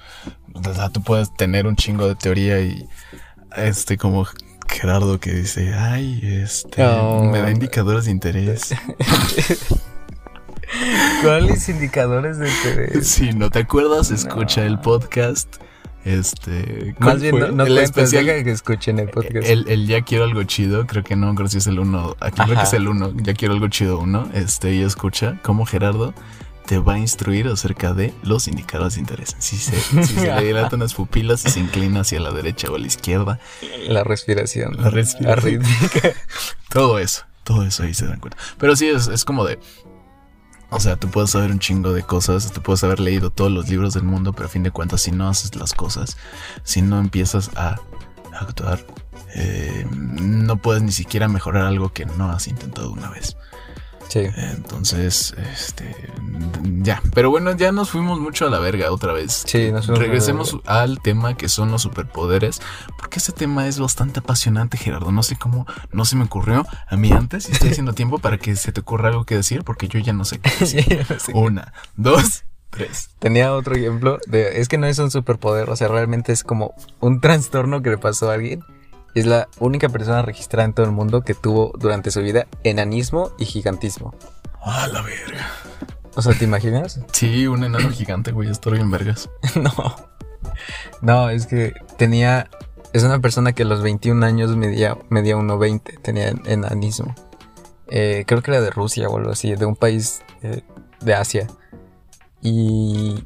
[SPEAKER 1] O sea, tú puedes tener un chingo de teoría y este como Gerardo que dice, ay, este, me da indicadores de interés.
[SPEAKER 2] ¿Cuáles indicadores de interés?
[SPEAKER 1] Si no te acuerdas, escucha
[SPEAKER 2] No.
[SPEAKER 1] el podcast. Este.
[SPEAKER 2] Más
[SPEAKER 1] ¿cuál
[SPEAKER 2] bien,
[SPEAKER 1] fue?
[SPEAKER 2] no, no
[SPEAKER 1] el especial.
[SPEAKER 2] que escuchen el podcast.
[SPEAKER 1] El, el Ya Quiero Algo Chido, creo que no, creo si es el uno. Aquí creo que es el uno. Ya Quiero Algo Chido uno. Este, y escucha cómo Gerardo te va a instruir acerca de los indicadores de interés. Si se, si se le dilatan las pupilas, si se inclina hacia la derecha o a la izquierda,
[SPEAKER 2] La respiración.
[SPEAKER 1] La respiración.
[SPEAKER 2] Arrítmica.
[SPEAKER 1] todo eso, todo eso ahí se dan cuenta. Pero sí, es, es como de. O sea, tú puedes saber un chingo de cosas, tú puedes haber leído todos los libros del mundo, pero a fin de cuentas, si no haces las cosas, si no empiezas a actuar, eh, no puedes ni siquiera mejorar algo que no has intentado una vez.
[SPEAKER 2] Sí.
[SPEAKER 1] Entonces, este, ya. Pero bueno, ya nos fuimos mucho a la verga otra vez.
[SPEAKER 2] Sí, nos fuimos a
[SPEAKER 1] Regresemos al tema que son los superpoderes, porque ese tema es bastante apasionante, Gerardo. No sé cómo, no se me ocurrió a mí antes y estoy haciendo tiempo para que se te ocurra algo que decir, porque yo ya no sé qué decir.
[SPEAKER 2] Sí.
[SPEAKER 1] Una, dos, tres.
[SPEAKER 2] Tenía otro ejemplo de es que no es un superpoder, o sea, realmente es como un trastorno que le pasó a alguien. Es la única persona registrada en todo el mundo que tuvo durante su vida enanismo y gigantismo.
[SPEAKER 1] A la verga.
[SPEAKER 2] O sea, ¿te imaginas?
[SPEAKER 1] Sí, un enano gigante, güey, estoy bien vergas.
[SPEAKER 2] no. No, es que tenía es una persona que a los 21 años medía medía 1.20, tenía enanismo. Eh, creo que era de Rusia o algo así, de un país eh, de Asia. Y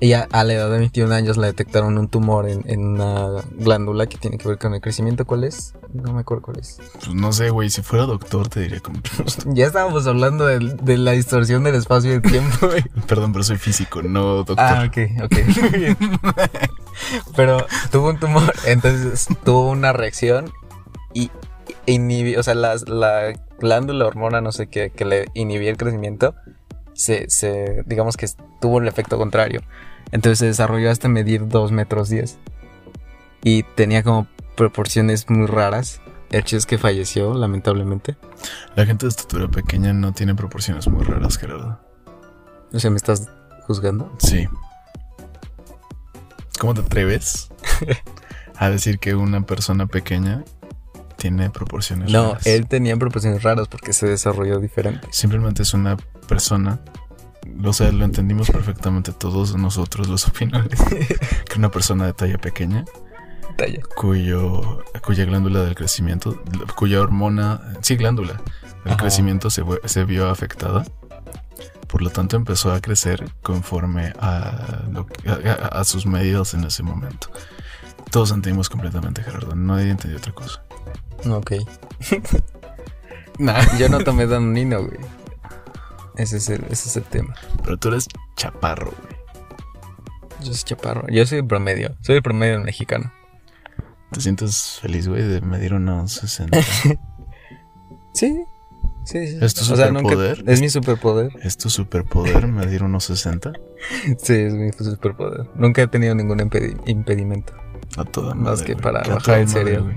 [SPEAKER 2] ella a la edad de 21 años le detectaron un tumor en, en una glándula que tiene que ver con el crecimiento. ¿Cuál es? No me acuerdo cuál es.
[SPEAKER 1] Pues no sé, güey, si fuera doctor te diría gusto.
[SPEAKER 2] Ya estábamos hablando de, de la distorsión del espacio y el tiempo. güey.
[SPEAKER 1] Perdón, pero soy físico, no doctor.
[SPEAKER 2] Ah, ok, ok. Muy bien. Pero tuvo un tumor, entonces tuvo una reacción y inhibió, o sea, la, la glándula hormona, no sé qué, que le inhibía el crecimiento, se, se, digamos que tuvo el efecto contrario. Entonces se desarrolló hasta medir 2 metros 10. Y tenía como proporciones muy raras. El chiste es que falleció, lamentablemente.
[SPEAKER 1] La gente de estatura pequeña no tiene proporciones muy raras, Gerardo.
[SPEAKER 2] O sea, ¿me estás juzgando?
[SPEAKER 1] Sí. ¿Cómo te atreves a decir que una persona pequeña tiene proporciones
[SPEAKER 2] No,
[SPEAKER 1] raras?
[SPEAKER 2] él tenía proporciones raras porque se desarrolló diferente.
[SPEAKER 1] Simplemente es una persona. O sea, lo entendimos perfectamente todos nosotros, los opinales. que una persona de talla pequeña,
[SPEAKER 2] Talla.
[SPEAKER 1] cuyo, cuya glándula del crecimiento, cuya hormona, sí, glándula del
[SPEAKER 2] Ajá.
[SPEAKER 1] crecimiento se, vio afectada, Por lo tanto, empezó a crecer conforme a, a, sus medidas en ese momento. Todos sentimos completamente, Gerardo. Nadie entendió otra cosa.
[SPEAKER 2] Ok. Yo no tomé danonino, güey. Ese es, el, ese es el tema.
[SPEAKER 1] Pero tú eres chaparro, güey.
[SPEAKER 2] Yo soy chaparro. Yo soy el promedio. Soy el promedio mexicano.
[SPEAKER 1] ¿Te sientes feliz, güey, de medir unos 60?
[SPEAKER 2] sí. Sí, sí.
[SPEAKER 1] ¿Es tu superpoder?
[SPEAKER 2] es mi superpoder.
[SPEAKER 1] ¿Es tu superpoder medir unos 60?
[SPEAKER 2] sí, es mi superpoder. Nunca he tenido ningún impedimento.
[SPEAKER 1] A toda
[SPEAKER 2] madre. Más que para bajar el cereal.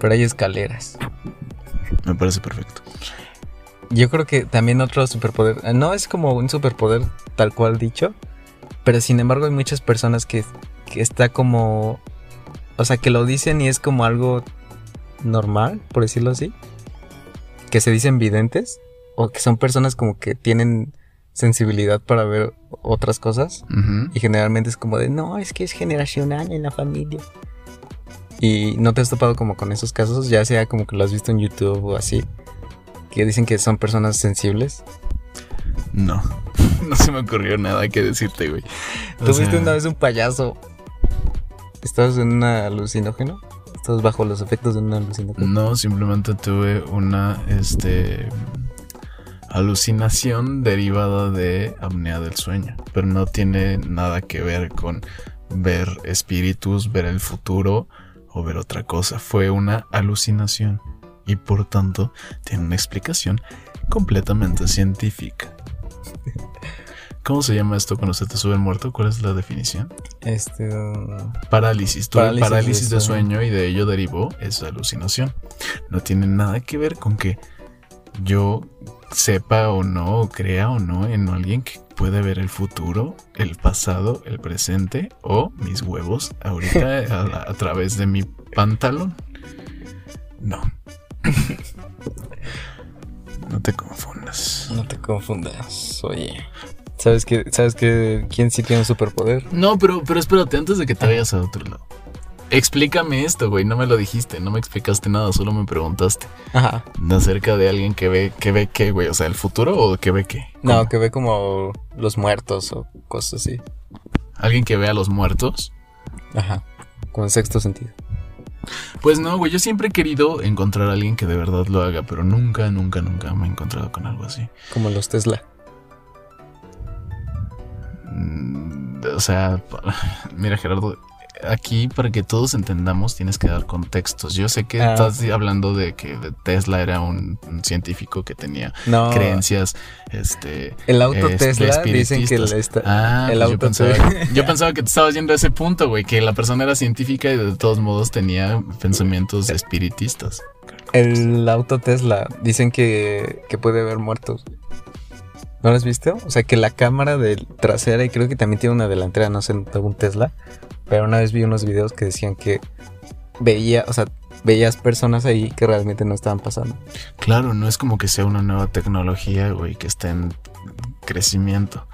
[SPEAKER 2] Pero hay escaleras.
[SPEAKER 1] Me parece perfecto.
[SPEAKER 2] Yo creo que también otro superpoder. Eh, no es como un superpoder tal cual dicho. Pero sin embargo hay muchas personas que, que está como... O sea, que lo dicen y es como algo normal, por decirlo así que se dicen videntes o que son personas como que tienen sensibilidad para ver otras cosas y generalmente es como de no, es que es generacional en la familia. Y no te has topado como con esos casos, ya sea como que lo has visto en YouTube o así, que dicen que son personas sensibles.
[SPEAKER 1] No, no se me ocurrió nada que decirte, güey.
[SPEAKER 2] ¿Tú viste una vez un payaso? ¿Estabas en un alucinógeno? ¿Estás bajo los efectos de una alucinación?
[SPEAKER 1] No, simplemente tuve una este, alucinación derivada de apnea del sueño, pero no tiene nada que ver con ver espíritus, ver el futuro o ver otra cosa. Fue una alucinación y por tanto tiene una explicación completamente científica. ¿Cómo se llama esto cuando se te sube el muerto? ¿Cuál es la definición?
[SPEAKER 2] Este. Uh,
[SPEAKER 1] parálisis. parálisis, de, sueño. y de ello derivó esa alucinación. No tiene nada que ver con que yo sepa o no, o crea o no en alguien que puede ver el futuro, el pasado, el presente o mis huevos ahorita a, a través de mi pantalón. No. No te confundas.
[SPEAKER 2] No te confundas, oye. ¿Sabes que ¿Sabes que quién sí tiene un superpoder?
[SPEAKER 1] No, pero, pero espérate, antes de que te vayas a otro lado. Explícame esto, güey. No me lo dijiste, no me explicaste nada, solo me preguntaste. Ajá. Acerca de alguien que ve, que ve qué, güey. O sea, el futuro o que ve qué.
[SPEAKER 2] No, que ve como los muertos o cosas así.
[SPEAKER 1] ¿Alguien que ve a los muertos?
[SPEAKER 2] Ajá. Con sexto sentido.
[SPEAKER 1] Pues no, güey, yo siempre he querido encontrar a alguien que de verdad lo haga, pero nunca, nunca, nunca me he encontrado con algo así.
[SPEAKER 2] Como los Tesla.
[SPEAKER 1] Mm, o sea, mira Gerardo, aquí para que todos entendamos tienes que dar contextos. Yo sé que ah. estás hablando de que Tesla era un, científico que tenía creencias, este,
[SPEAKER 2] el auto Tesla dicen que
[SPEAKER 1] ah, el pues auto yo, pensaba, que te estabas yendo a ese punto, güey, que la persona era científica y de todos modos tenía pensamientos espiritistas.
[SPEAKER 2] El auto Tesla dicen que, que puede ver muertos. ¿No lo has visto? O sea, que la cámara de trasera y creo que también tiene una delantera, no sé, un Tesla. Pero una vez vi unos videos que decían que veía, o sea, veías personas ahí que realmente no estaban pasando.
[SPEAKER 1] Claro, no es como que sea una nueva tecnología, güey, que esté en crecimiento,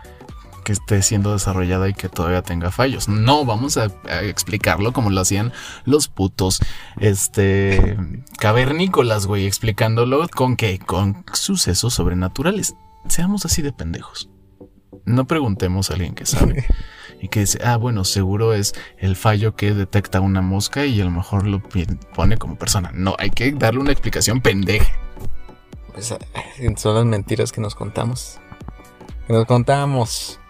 [SPEAKER 1] que esté siendo desarrollada y que todavía tenga fallos. No, vamos a, a explicarlo como lo hacían los putos, este, cavernícolas, güey, explicándolo con qué, con sucesos sobrenaturales seamos así de pendejos. No preguntemos a alguien que sabe y que dice, ah, bueno, seguro es el fallo que detecta una mosca y a lo mejor lo pone como persona. No, hay que darle una explicación pendeja.
[SPEAKER 2] Pues, son las mentiras que nos contamos. Que nos contamos.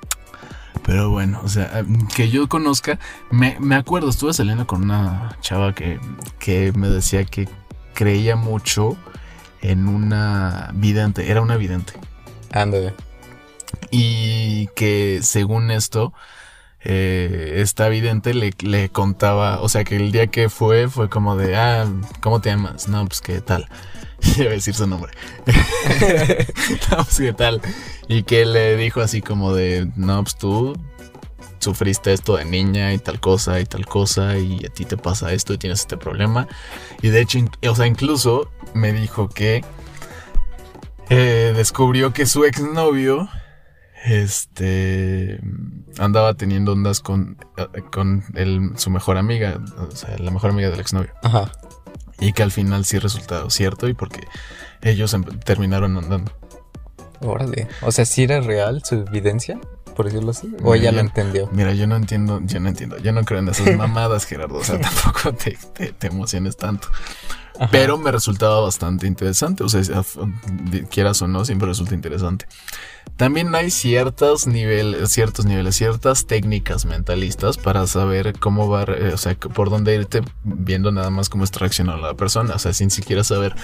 [SPEAKER 1] Pero bueno, o sea, que yo conozca, me, me acuerdo, estuve saliendo con una chava que, que me decía que creía mucho en una vidente, era una vidente.
[SPEAKER 2] Ándale.
[SPEAKER 1] Y que según esto, eh, esta vidente le, contaba, o sea que el día que fue fue como de, ah, ¿cómo te llamas? No, pues qué tal. Iba a decir su nombre. no, pues qué tal. Y que le dijo así como de, no, pues tú sufriste esto de niña y tal cosa y tal cosa y a ti te pasa esto y tienes este problema. Y de hecho, o sea, incluso me dijo que eh, descubrió que su exnovio este andaba teniendo ondas con, con su mejor amiga, o sea, la mejor amiga del exnovio. Ajá. Y que al final sí resultó cierto y porque ellos em, terminaron andando.
[SPEAKER 2] Órale. O sea, ¿sí era real su evidencia? Por decirlo así. ¿O ella lo entendió?
[SPEAKER 1] Mira, yo no entiendo, yo no entiendo. Yo no creo en esas mamadas, Gerardo. O sea, tampoco te, te, emociones tanto. Pero me resultaba bastante interesante. O sea, quieras o no, siempre resulta interesante. También hay ciertos niveles, ciertos niveles, ciertas técnicas mentalistas para saber cómo va, eh, o sea, por dónde irte viendo nada más cómo está reaccionando la persona. O sea, sin siquiera saber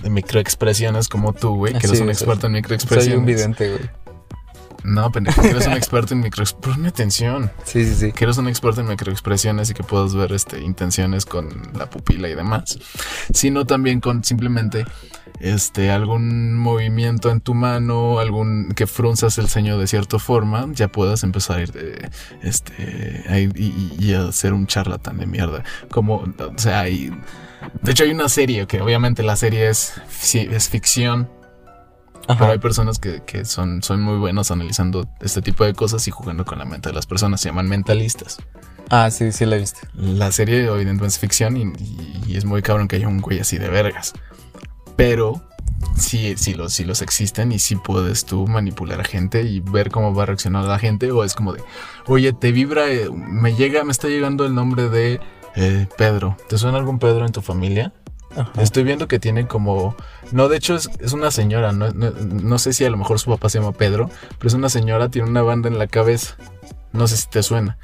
[SPEAKER 1] de microexpresiones como tú, güey, que eres un experto en microexpresiones. Soy
[SPEAKER 2] un vidente, güey.
[SPEAKER 1] No, pendejo, que eres un experto en microexpresiones. Ponme atención.
[SPEAKER 2] Sí, sí, sí.
[SPEAKER 1] Que eres un experto en microexpresiones y que puedas ver este, intenciones con la pupila y demás. Sino también con simplemente este, algún movimiento en tu mano, algún que frunzas el ceño de cierta forma, ya puedas empezar a ir de, este, a ir y, a ser un charlatán de mierda. Como, o sea, hay, de hecho hay una serie que obviamente la serie es, es ficción pero hay personas que, son, son muy buenos analizando este tipo de cosas y jugando con la mente de las personas. Se llaman mentalistas.
[SPEAKER 2] Ah, sí, sí la he visto.
[SPEAKER 1] La serie evidentemente es ficción y, es muy cabrón que haya un güey así de vergas. Pero sí, sí los, sí los existen y sí puedes tú manipular a gente y ver cómo va a reaccionar la gente. O es como de, oye, te vibra, eh, me llega, me está llegando el nombre de eh, Pedro. ¿Te suena algún Pedro en tu familia? Estoy viendo que tiene como... No, de hecho es, una señora, no, sé si a lo mejor su papá se llama Pedro, pero es una señora, tiene una banda en la cabeza. No sé si te suena.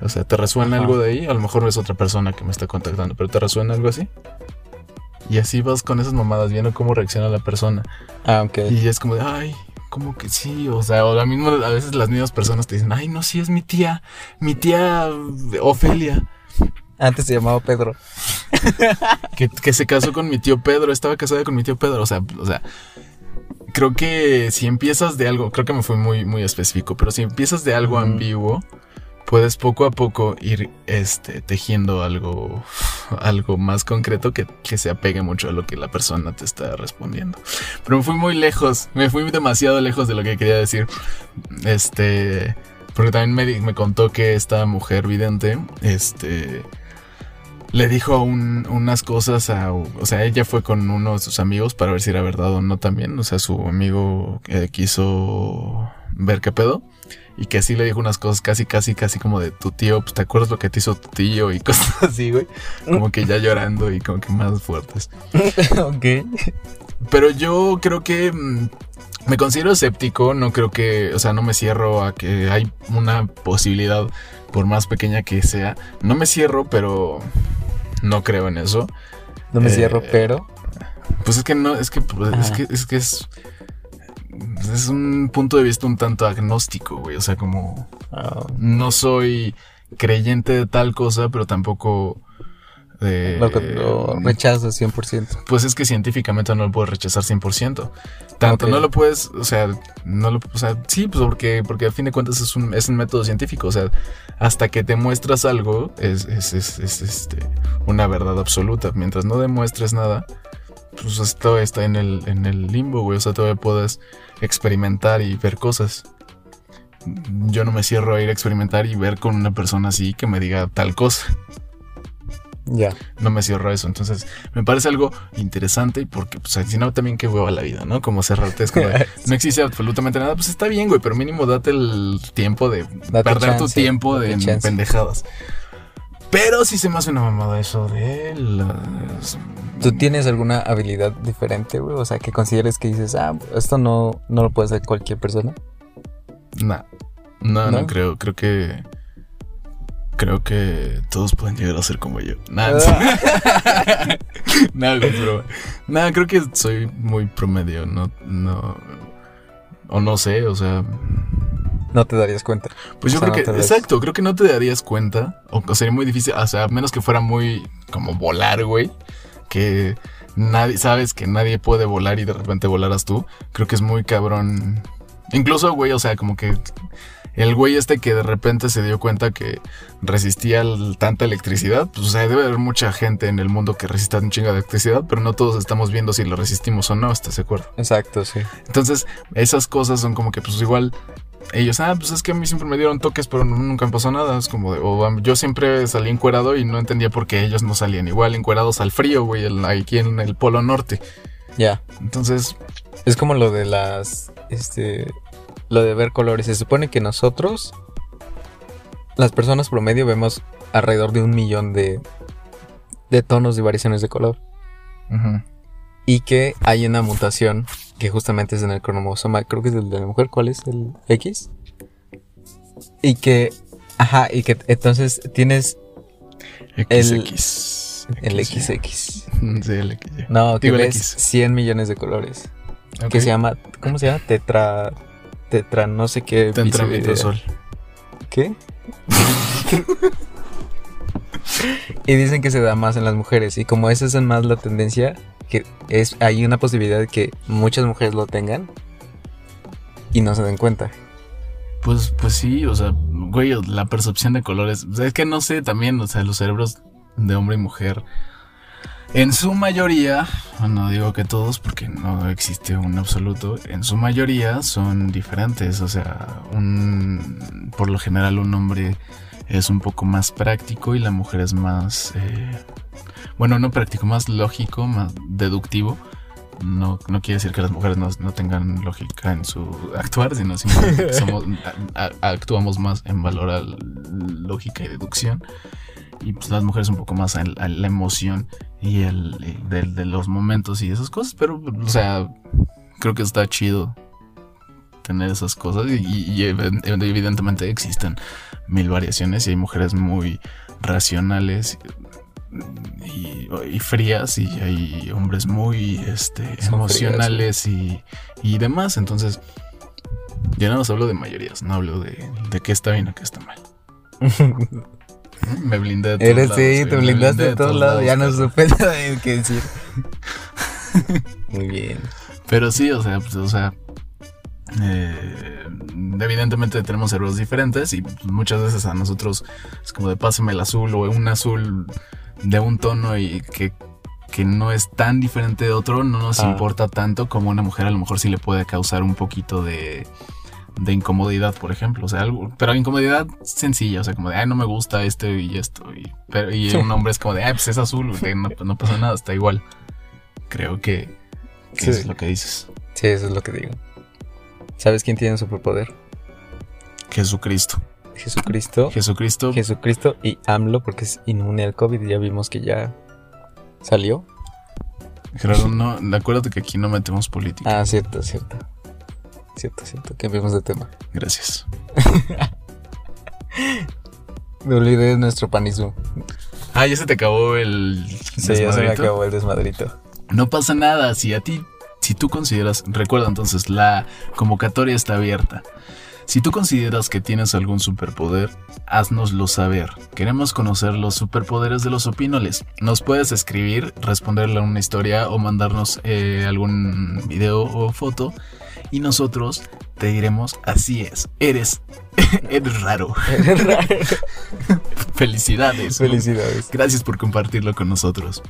[SPEAKER 1] O sea, ¿te resuena algo de ahí? A lo mejor es otra persona que me está contactando, pero ¿te resuena algo así? Y así vas con esas mamadas viendo cómo reacciona la persona.
[SPEAKER 2] Ah, ok.
[SPEAKER 1] Y es como de, ay, como que sí, o sea, o mismo, a veces las mismas personas te dicen, ay, no, sí es mi tía, mi tía Ofelia.
[SPEAKER 2] Antes se llamaba Pedro.
[SPEAKER 1] que, se casó con mi tío Pedro, estaba casada con mi tío Pedro, o sea, o sea, creo que si empiezas de algo, creo que me fue muy, muy específico, pero si empiezas de algo ambiguo, puedes poco a poco ir este, tejiendo algo, algo más concreto que, que, se apegue mucho a lo que la persona te está respondiendo. Pero me fui muy lejos, me fui demasiado lejos de lo que quería decir. Este, porque también me, me contó que esta mujer vidente, este le dijo unas cosas a... O sea, ella fue con uno de sus amigos para ver si era verdad o no también. O sea, su amigo eh, quiso ver qué pedo. Y que así le dijo unas cosas casi, casi, casi como de tu tío. Pues te acuerdas lo que te hizo tu tío y cosas así, güey. Como que ya llorando y como que más fuertes.
[SPEAKER 2] ok.
[SPEAKER 1] Pero yo creo que... Mm, me considero escéptico, no creo que, o sea, no me cierro a que hay una posibilidad, por más pequeña que sea. No me cierro, pero no creo en eso.
[SPEAKER 2] No me cierro, eh, pero.
[SPEAKER 1] Pues es que no, es que, pues, es que, es que es. Es un punto de vista un tanto agnóstico, güey. O sea, como. Ah. No soy creyente de tal cosa, pero tampoco
[SPEAKER 2] lo, lo rechazo 100%.
[SPEAKER 1] Pues es que científicamente no lo puedes rechazar 100%. Tanto no lo puedes, o sea, no lo, o sea, sí, pues porque, porque a fin de cuentas es un, es un método científico. O sea, hasta que te muestras algo, es, es, es, es este, una verdad absoluta. Mientras no demuestres nada, pues esto está en el, en el limbo, güey. O sea, todavía puedes experimentar y ver cosas. Yo no me cierro a ir a experimentar y ver con una persona así que me diga tal cosa.
[SPEAKER 2] Ya.
[SPEAKER 1] No me cierro eso. Entonces, me parece algo interesante porque, pues, si no, también qué hueva la vida, ¿no? Como cerrarte es como no existe absolutamente nada. Pues está bien, güey, pero mínimo date el tiempo de perder tu tiempo de pendejadas. Pero sí se me hace una mamada eso de las...
[SPEAKER 2] ¿Tú tienes alguna habilidad diferente, güey? O sea, que consideres que dices, ah, esto no, no lo puede hacer cualquier persona.
[SPEAKER 1] no, no, no creo. Creo que creo que todos pueden llegar a ser como yo. Nada, ah. nada, pero nada, creo que soy muy promedio, no, no, o no sé, o sea.
[SPEAKER 2] No te darías cuenta.
[SPEAKER 1] Pues yo creo que, exacto, creo que no te darías cuenta, o sería muy difícil, o sea, a menos que fuera muy como volar, güey, que nadie, sabes que nadie puede volar y de repente volaras tú, creo que es muy cabrón. Incluso, güey, o sea, como que el güey este que de repente se dio cuenta que resistía tanta electricidad, pues o sea, debe haber mucha gente en el mundo que resista un chingo de electricidad, pero no todos estamos viendo si lo resistimos o no, ¿estás de acuerdo?
[SPEAKER 2] Exacto, sí.
[SPEAKER 1] Entonces, esas cosas son como que pues igual ellos, ah, pues es que a mí siempre me dieron toques, pero nunca me pasó nada. Es como de, o yo siempre salí encuerado y no entendía por qué ellos no salían igual encuerados al frío, güey, aquí en el Polo Norte.
[SPEAKER 2] Ya.
[SPEAKER 1] Entonces.
[SPEAKER 2] Es como lo de las. Este. Lo de ver colores. Se supone que nosotros. Las personas promedio vemos alrededor de un millón de. de tonos y variaciones de color. Y que hay una mutación que justamente es en el cromosoma. Creo que es el de la mujer. ¿Cuál es el X? Y que. Ajá, y que entonces tienes.
[SPEAKER 1] XX.
[SPEAKER 2] El XX.
[SPEAKER 1] Sí, el X.
[SPEAKER 2] No, que ves 100 millones de colores. Que se llama, ¿cómo se llama? Tetra, tetra, no sé qué.
[SPEAKER 1] Tetrametrosol.
[SPEAKER 2] ¿Qué? y dicen que se da más en las mujeres. Y como esa es más la tendencia, que es, hay una posibilidad de que muchas mujeres lo tengan y no se den cuenta.
[SPEAKER 1] Pues, pues sí, o sea, güey, la percepción de colores. es que no sé también, o sea, los cerebros de hombre y mujer. En su mayoría, no digo que todos porque no existe un absoluto, en su mayoría son diferentes, o sea, un, por lo general un hombre es un poco más práctico y la mujer es más, eh, bueno, no práctico, más lógico, más deductivo. No, no quiere decir que las mujeres no, tengan lógica en su actuar, sino simplemente somos, actuamos más en valor a lógica y deducción. Y pues las mujeres un poco más a, la emoción y el de, los momentos y esas cosas, pero o sea, creo que está chido tener esas cosas y, evidentemente existen mil variaciones y hay mujeres muy racionales y, frías y hay hombres muy este, emocionales y, y, demás, entonces yo no hablo de mayorías, no hablo de, de qué está bien o qué está mal. Me blindé de todos
[SPEAKER 2] Eres, Sí, te blindaste de, todos lados. Ya no supe nada qué decir. Muy bien.
[SPEAKER 1] Pero sí, o sea, pues, o sea. Eh, evidentemente tenemos cerebros diferentes y muchas veces a nosotros es como de pásame el azul o un azul de un tono y que, que no es tan diferente de otro, no nos ah. importa tanto como una mujer a lo mejor sí le puede causar un poquito de, de incomodidad, por ejemplo. O sea, algo, pero incomodidad sencilla, o sea, como de, ay, no me gusta esto y esto. Y, pero, y un hombre es como de, ay, pues es azul, no, no, pasa nada, está igual. Creo que, eso es lo que dices.
[SPEAKER 2] Sí, eso es lo que digo. ¿Sabes quién tiene superpoder?
[SPEAKER 1] Jesucristo.
[SPEAKER 2] Jesucristo.
[SPEAKER 1] Jesucristo.
[SPEAKER 2] Jesucristo y AMLO, porque es inmune al COVID y ya vimos que ya salió.
[SPEAKER 1] Gerardo, no, acuérdate que aquí no metemos política.
[SPEAKER 2] Ah, cierto, cierto. Cierto, cierto. Cambiamos de tema.
[SPEAKER 1] Gracias.
[SPEAKER 2] Me olvidé de nuestro panismo.
[SPEAKER 1] Ah, ya se te acabó el
[SPEAKER 2] Sí, ya se me acabó el desmadrito.
[SPEAKER 1] No pasa nada. Si a ti, si tú consideras, recuerda entonces, la convocatoria está abierta. Si tú consideras que tienes algún superpoder, haznoslo saber. Queremos conocer los superpoderes de los opinoles. Nos puedes escribir, responderle a una historia o mandarnos eh, algún video o foto y nosotros te diremos así es, eres, eres raro. Eres raro. Felicidades.
[SPEAKER 2] Felicidades.
[SPEAKER 1] Gracias por compartirlo con nosotros.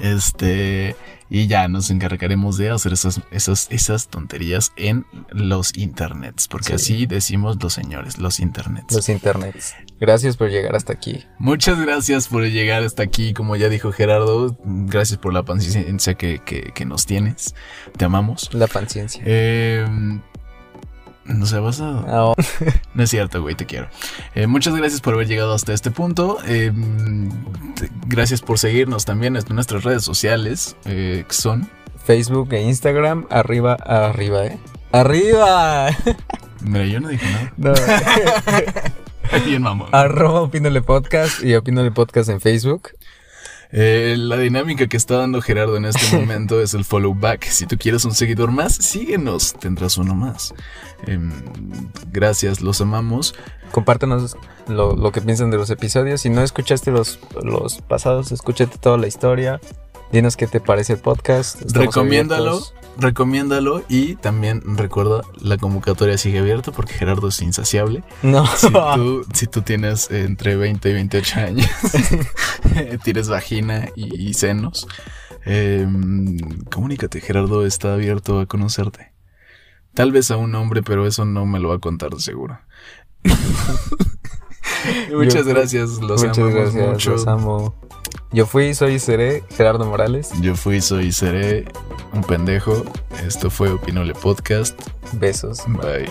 [SPEAKER 1] Este, y ya nos encargaremos de hacer esas, esas, esas tonterías en los internets, porque así decimos los señores, los internets.
[SPEAKER 2] Los internets. Gracias por llegar hasta aquí.
[SPEAKER 1] Muchas gracias por llegar hasta aquí, como ya dijo Gerardo, gracias por la paciencia que, que, nos tienes, te amamos.
[SPEAKER 2] La paciencia.
[SPEAKER 1] Eh, no sé, vas a. No. no es cierto, güey, te quiero. Eh, muchas gracias por haber llegado hasta este punto. Eh, gracias por seguirnos también en nuestras redes sociales, eh, son
[SPEAKER 2] Facebook e Instagram, arriba, arriba, ¿eh? ¡Arriba!
[SPEAKER 1] Mira, yo no dije nada. No. Bien, mamón.
[SPEAKER 2] Arroba Opinole Podcast y Opinole Podcast en Facebook.
[SPEAKER 1] Eh, la dinámica que está dando Gerardo en este momento es el follow back. Si tú quieres un seguidor más, síguenos, tendrás uno más. Em, gracias, los amamos.
[SPEAKER 2] Compártenos lo, que piensan de los episodios. Si no escuchaste los, los pasados, escúchate toda la historia. Dinos qué te parece el podcast.
[SPEAKER 1] Recomiéndalo, recomiéndalo y también recuerda la convocatoria sigue abierta porque Gerardo es insaciable.
[SPEAKER 2] No.
[SPEAKER 1] Si tú, tienes entre 20 y 28 años, tienes vagina y, senos, em, comunícate. Gerardo está abierto a conocerte. Tal vez a un hombre, pero eso no me lo va a contar de seguro. muchas gracias, los
[SPEAKER 2] muchas gracias, Los amo. Yo fui, soy y seré Gerardo Morales.
[SPEAKER 1] Yo fui, soy y seré un pendejo. Esto fue Opinole Podcast.
[SPEAKER 2] Besos.
[SPEAKER 1] Bye.